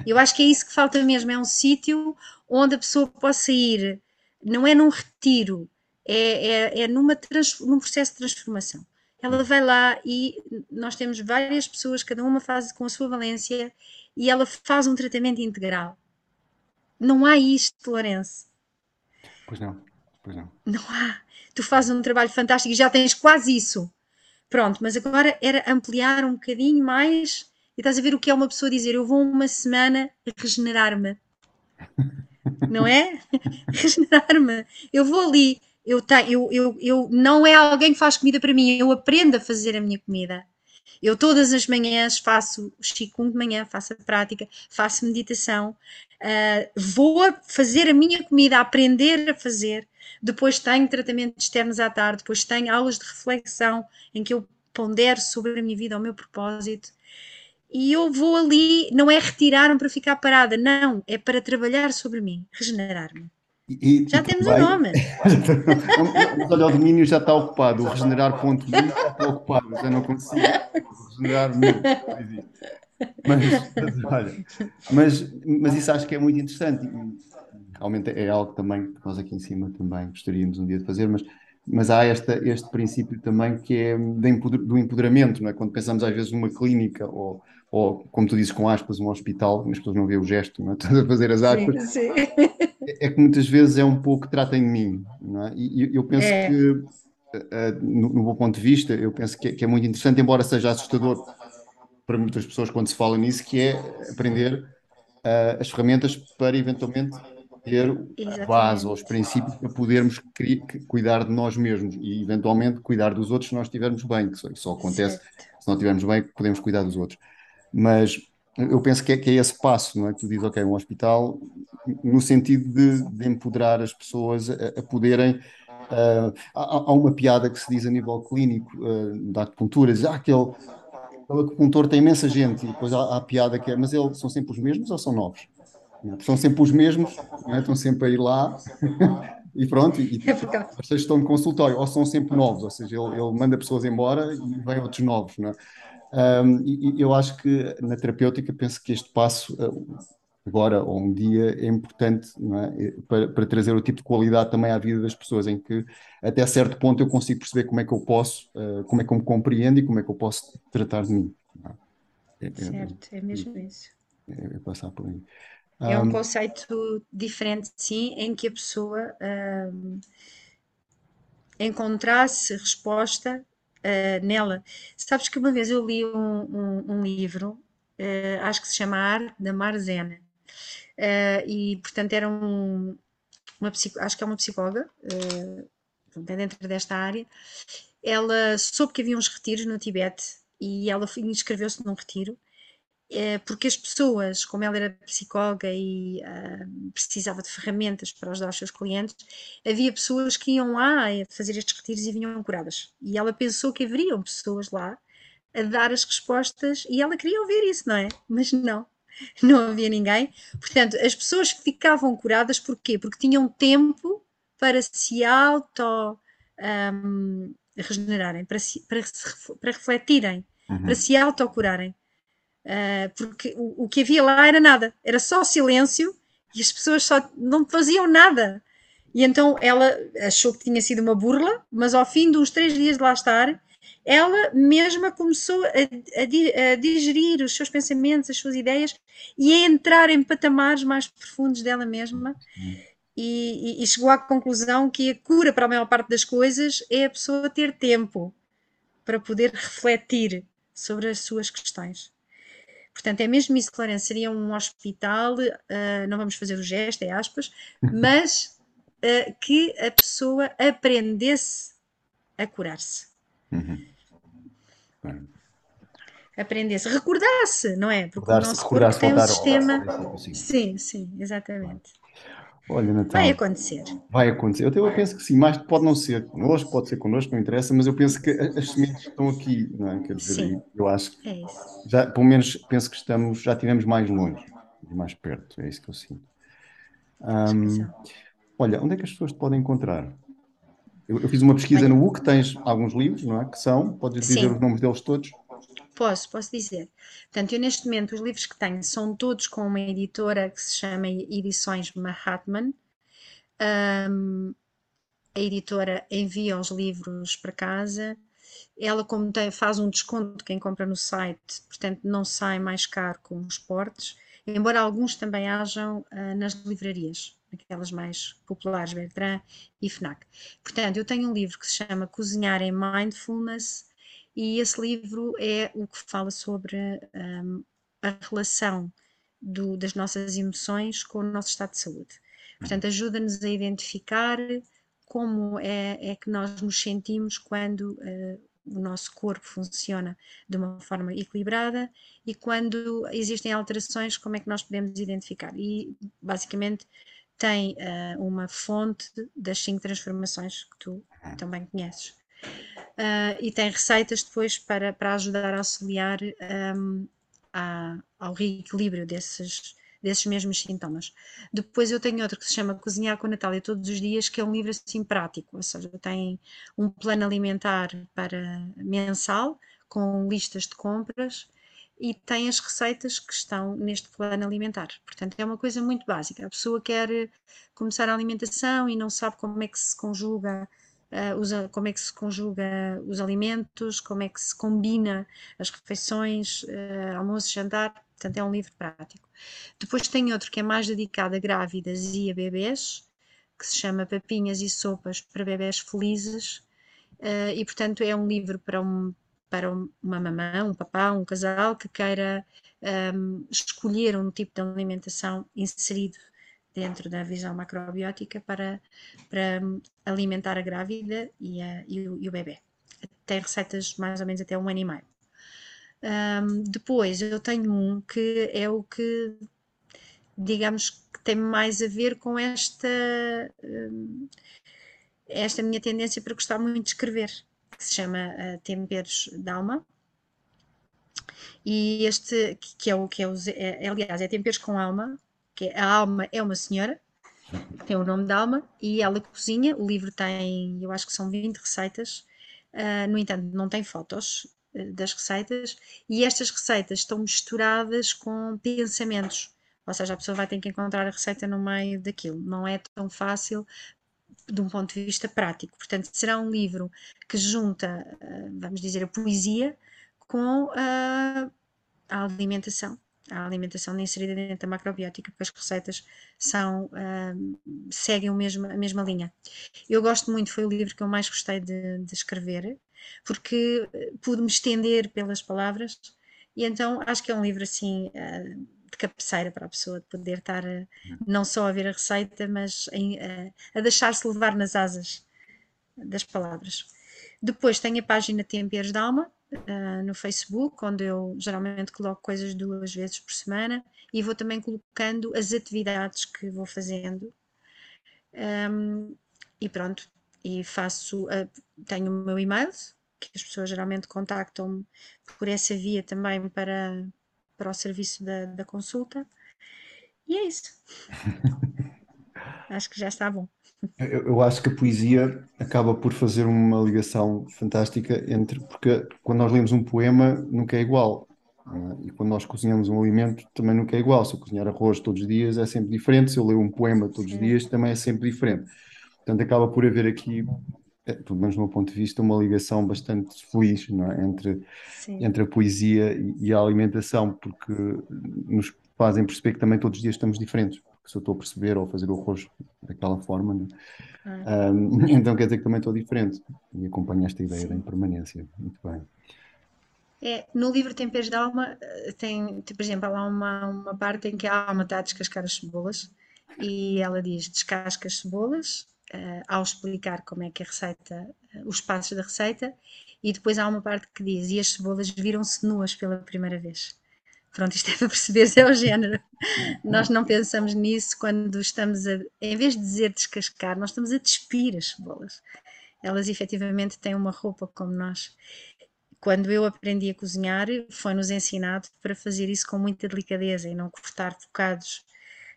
Eu acho que é isso que falta mesmo: é um sítio onde a pessoa possa ir, não é num retiro, é, é, é numa num processo de transformação. Ela vai lá e nós temos várias pessoas, cada uma faz com a sua valência e ela faz um tratamento integral. Não há isto, Lourenço. Pois não, pois não. Não há tu fazes um trabalho fantástico e já tens quase isso. Pronto, mas agora era ampliar um bocadinho mais e estás a ver o que é uma pessoa dizer: Eu vou uma semana regenerar-me. Não é? regenerar-me. Eu vou ali, eu, tenho, eu, eu, eu não é alguém que faz comida para mim, eu aprendo a fazer a minha comida. Eu todas as manhãs faço Qigong de manhã, faço a prática, faço meditação, uh, vou fazer a minha comida, aprender a fazer, depois tenho tratamentos externos à tarde, depois tenho aulas de reflexão em que eu pondero sobre a minha vida, o meu propósito. E eu vou ali, não é retirar-me para ficar parada, não, é para trabalhar sobre mim, regenerar-me. E, já e temos o um nome. Mas olha, o domínio já está ocupado, o regenerar.me já está ocupado, já não consigo regenerar muito. Mas, mas, olha, mas, mas isso acho que é muito interessante realmente é algo também que nós aqui em cima também gostaríamos um dia de fazer, mas, mas há esta, este princípio também que é do empoderamento, não é? quando pensamos às vezes numa clínica ou, ou como tu dizes com aspas, um hospital, as pessoas não vêem o gesto, não é? Estás a fazer as aspas, sim, sim. É, é, que muitas vezes é um pouco tratem de mim, não é? E eu penso é. que, uh, no, no meu ponto de vista, eu penso que é, que é muito interessante, embora seja assustador para muitas pessoas quando se fala nisso, que é aprender uh, as ferramentas para eventualmente ter Exatamente. a base ou os princípios para podermos cuidar de nós mesmos e eventualmente cuidar dos outros se nós estivermos bem, que só, só acontece certo. se não estivermos bem, podemos cuidar dos outros. Mas eu penso que é, que é esse passo, não é? Que tu dizes, ok, um hospital, no sentido de, de empoderar as pessoas a, a poderem. Uh, há, há, uma piada que se diz a nível clínico uh, da acupuntura, diz, ah, aquele, aquele acupuntor tem imensa gente, e depois há, há a piada que é, mas eles são sempre os mesmos ou são novos? São sempre os mesmos, é? estão sempre a ir lá e pronto, e é as pessoas estão de consultório, ou são sempre novos, ou seja, ele, ele manda pessoas embora e vem outros novos. Não é? Um, e, eu acho que na terapêutica penso que este passo, uh, agora ou um dia, é importante é? Para, para, trazer o tipo de qualidade também à vida das pessoas, em que até certo ponto eu consigo perceber como é que eu posso, uh, como é que eu me compreendo e como é que eu posso tratar de mim. É? É, certo, é mesmo isso. É, passar por aí. É um conceito diferente, sim, em que a pessoa um, encontrasse resposta uh, nela. Sabes que uma vez eu li um, um, um livro, uh, acho que se chama Arte da Marzena, uh, e portanto era um, uma acho que é uma psicóloga, é dentro desta área. Ela soube que havia uns retiros no Tibete e ela inscreveu-se num retiro é, porque as pessoas, como ela era psicóloga e uh, precisava de ferramentas para ajudar os seus clientes, havia pessoas que iam lá fazer estes retiros e vinham curadas. E ela pensou que haveriam pessoas lá a dar as respostas e ela queria ouvir isso, não é? Mas não, não havia ninguém. Portanto, as pessoas ficavam curadas porquê? Porque tinham tempo para se auto um, regenerarem, para, se, para, para refletirem, uhum. para se autocurarem. Uh, porque o, o, que havia lá era nada, era só silêncio e as pessoas só não faziam nada. E então ela achou que tinha sido uma burla, mas ao fim dos três dias de lá estar, ela mesma começou a, a, a digerir os seus pensamentos, as suas ideias e a entrar em patamares mais profundos dela mesma. E, e, e chegou à conclusão que a cura para a maior parte das coisas é a pessoa ter tempo para poder refletir sobre as suas questões. Portanto, é mesmo isso, Clarence, seria um hospital, uh, não vamos fazer o gesto, é aspas, mas uh, que a pessoa aprendesse a curar-se. Uhum. Aprendesse, recordasse, não é? Porque o nosso corpo tem um sistema. Sim, sim, exatamente. Olha, Natal. Vai acontecer. Vai acontecer. Eu, eu penso que sim, mas pode não ser connosco, pode ser connosco, não interessa, mas eu penso que as sementes estão aqui, não é? Quer dizer, sim, eu acho que é já, pelo menos penso que estamos, já estivemos mais longe, mais perto, é isso que eu sinto. Um, olha, onde é que as pessoas te podem encontrar? Eu, eu fiz uma pesquisa no UC, tens alguns livros, não é? Que são, podes dizer sim. os nomes deles todos? Posso, posso dizer. Portanto, eu neste momento os livros que tenho são todos com uma editora que se chama Edições Mahatman. Um, a editora envia os livros para casa. Ela, como tem, faz um desconto quem compra no site, portanto, não sai mais caro com os portes, embora alguns também hajam uh, nas livrarias, aquelas mais populares, Bertrand e Fnac. Portanto, eu tenho um livro que se chama Cozinhar em Mindfulness e esse livro é o que fala sobre um, a relação do, das nossas emoções com o nosso estado de saúde. Portanto, ajuda-nos a identificar como é, é, que nós nos sentimos quando uh, o nosso corpo funciona de uma forma equilibrada e quando existem alterações, como é que nós podemos identificar. E basicamente tem uh, uma fonte das cinco transformações que tu também conheces uh, e tem receitas depois para, para ajudar a auxiliar um, a, ao reequilíbrio desses, desses mesmos sintomas. Depois eu tenho outro que se chama Cozinhar com a Natália Todos os Dias, que é um livro assim prático, ou seja, tem um plano alimentar para mensal, com listas de compras, e tem as receitas que estão neste plano alimentar. Portanto, é uma coisa muito básica. A pessoa quer começar a alimentação e não sabe como é que se conjuga usa, como é que se conjuga os alimentos, como é que se combina as refeições, uh, almoço, jantar. Portanto, é um livro prático. Depois tem outro que é mais dedicado a grávidas e a bebês, que se chama Papinhas e Sopas para Bebés Felizes. Uh, e, portanto, é um livro para, um, para uma mamã, um papá, um casal que queira um, escolher um tipo de alimentação inserido dentro da visão macrobiótica para, para alimentar a grávida e, a, e, o, e o bebê. Tem receitas mais ou menos até um ano e meio. Um, depois eu tenho um que é o que, digamos, que tem mais a ver com esta, um, esta minha tendência para gostar muito de escrever, que se chama uh, Temperos d'Alma. E este, que é o que é, é, aliás, é Temperos com Alma, que é, a Alma é uma senhora, tem o nome de Alma, e ela cozinha. O livro tem, eu acho que são 20 receitas, uh, no entanto, não tem fotos uh, das receitas, e estas receitas estão misturadas com pensamentos. Ou seja, a pessoa vai ter que encontrar a receita no meio daquilo. Não é tão fácil de um ponto de vista prático. Portanto, será um livro que junta, uh, vamos dizer, a poesia com a alimentação a alimentação inserida dentro da macrobiótica, porque as receitas são, seguem o mesmo, a mesma linha. Eu gosto muito, foi o livro que eu mais gostei de, de escrever, porque pude me estender pelas palavras, e então acho que é um livro assim. Uh, de cabeceira para a pessoa de poder estar a, não só a ver a receita, mas a, a deixar-se levar nas asas das palavras. Depois tem a página Temperos da Alma, uh, no Facebook, onde eu geralmente coloco coisas duas vezes por semana e vou também colocando as atividades que vou fazendo. Um, e pronto, e faço, uh, tenho o meu e-mail, que as pessoas geralmente contactam-me por essa via também para, para o serviço da, da consulta. E é isso. acho que já está bom. Eu, eu, acho que a poesia acaba por fazer uma ligação fantástica entre. Porque quando nós lemos um poema, nunca é igual. É? E quando nós cozinhamos um alimento, também nunca é igual. Se eu cozinhar arroz todos os dias, é sempre diferente. Se eu ler um poema todos os dias, também é sempre diferente. Portanto, acaba por haver aqui, é, pelo menos do meu ponto de vista, uma ligação bastante feliz é? entre, entre a poesia e a alimentação, porque nos fazem perceber que também todos os dias estamos diferentes se eu estou a perceber ou a fazer o arroz daquela forma. Né? Ah. Um, então quer dizer que também estou diferente e acompanho esta ideia Sim. da impermanência. Muito bem. É, no livro Temperos da Alma, eh, tem, por exemplo, há lá uma, uma parte em que a alma está a descascar as cebolas e ela diz: descasca as cebolas, uh, ao explicar como é que a receita, uh, os passos da receita, e depois há uma parte que diz: e as cebolas viram-se nuas pela primeira vez. Pronto, isto é para perceber é o género. Nós não pensamos nisso quando estamos a, em vez de dizer descascar, nós estamos a despir as cebolas. Elas efetivamente têm uma roupa como nós. Quando eu aprendi a cozinhar, foi-nos ensinado para fazer isso com muita delicadeza e não cortar bocados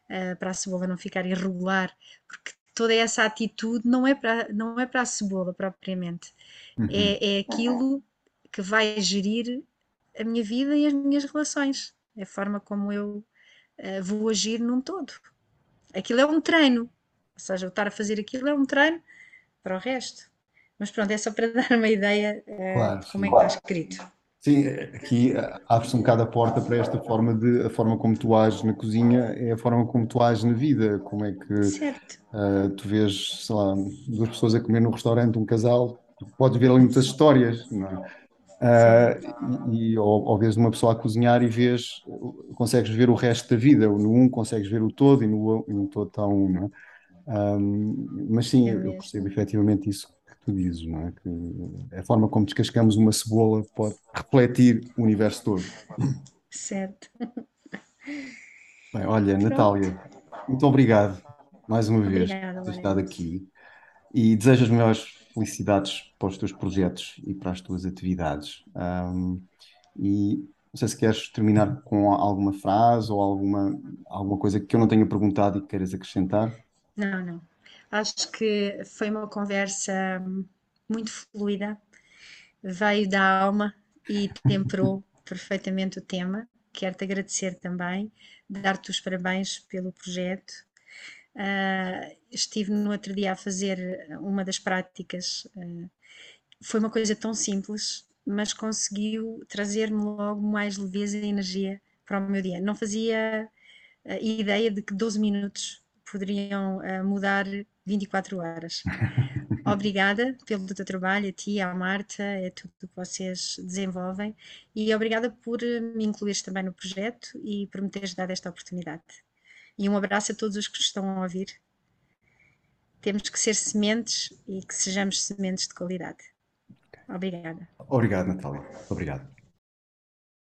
uh, para a cebola não ficar irregular, porque toda essa atitude não é para, não é para a cebola propriamente, uhum. é, é aquilo que vai gerir a minha vida e as minhas relações, é a forma como eu uh, vou agir num todo. Aquilo é um treino, ou seja, eu estar a fazer aquilo é um treino para o resto. Mas pronto, é só para dar uma ideia uh, claro, de como sim. é que está escrito. Sim, aqui eh, abre-se um bocado a porta para esta forma de a forma como tu ages na cozinha é a forma como tu ages na vida. Como é que uh, tu vês, sei lá, duas pessoas a comer num restaurante, um casal, tu podes ver ali muitas histórias, não é? Uh, e, ou, ou vês uma pessoa a cozinhar e vês, consegues ver o resto da vida, no um consegues ver o todo e no, no todo está um, não é? Um, mas sim, é eu percebo efetivamente isso que tu dizes, não é? Que a forma como descascamos uma cebola pode refletir o universo todo. Certo. Bem, olha, Pronto. Natália, muito obrigado mais uma Obrigada, vez por ter estado aqui e desejo as melhores felicidades para os teus projetos e para as tuas atividades. Um, e não sei se queres terminar com alguma frase ou alguma, alguma coisa que eu não tenha perguntado e que queiras acrescentar. Não, não. Acho que foi uma conversa muito fluida, veio da alma e temperou perfeitamente o tema. Quero-te agradecer também, dar-te os parabéns pelo projeto Uh, estive no outro dia a fazer uma das práticas. Uh, foi uma coisa tão simples, mas conseguiu trazer-me logo mais leveza e energia para o meu dia. Não fazia uh, ideia de que 12 minutos poderiam mudar 24 horas. obrigada pelo teu trabalho, a ti, à Marta, é tudo que vocês desenvolvem e obrigada por me incluires também no projeto e por me teres dado esta oportunidade. E um abraço a todos os que estão a ouvir. Temos que ser sementes e que sejamos sementes de qualidade. Obrigada. Obrigado, Natália. Obrigado.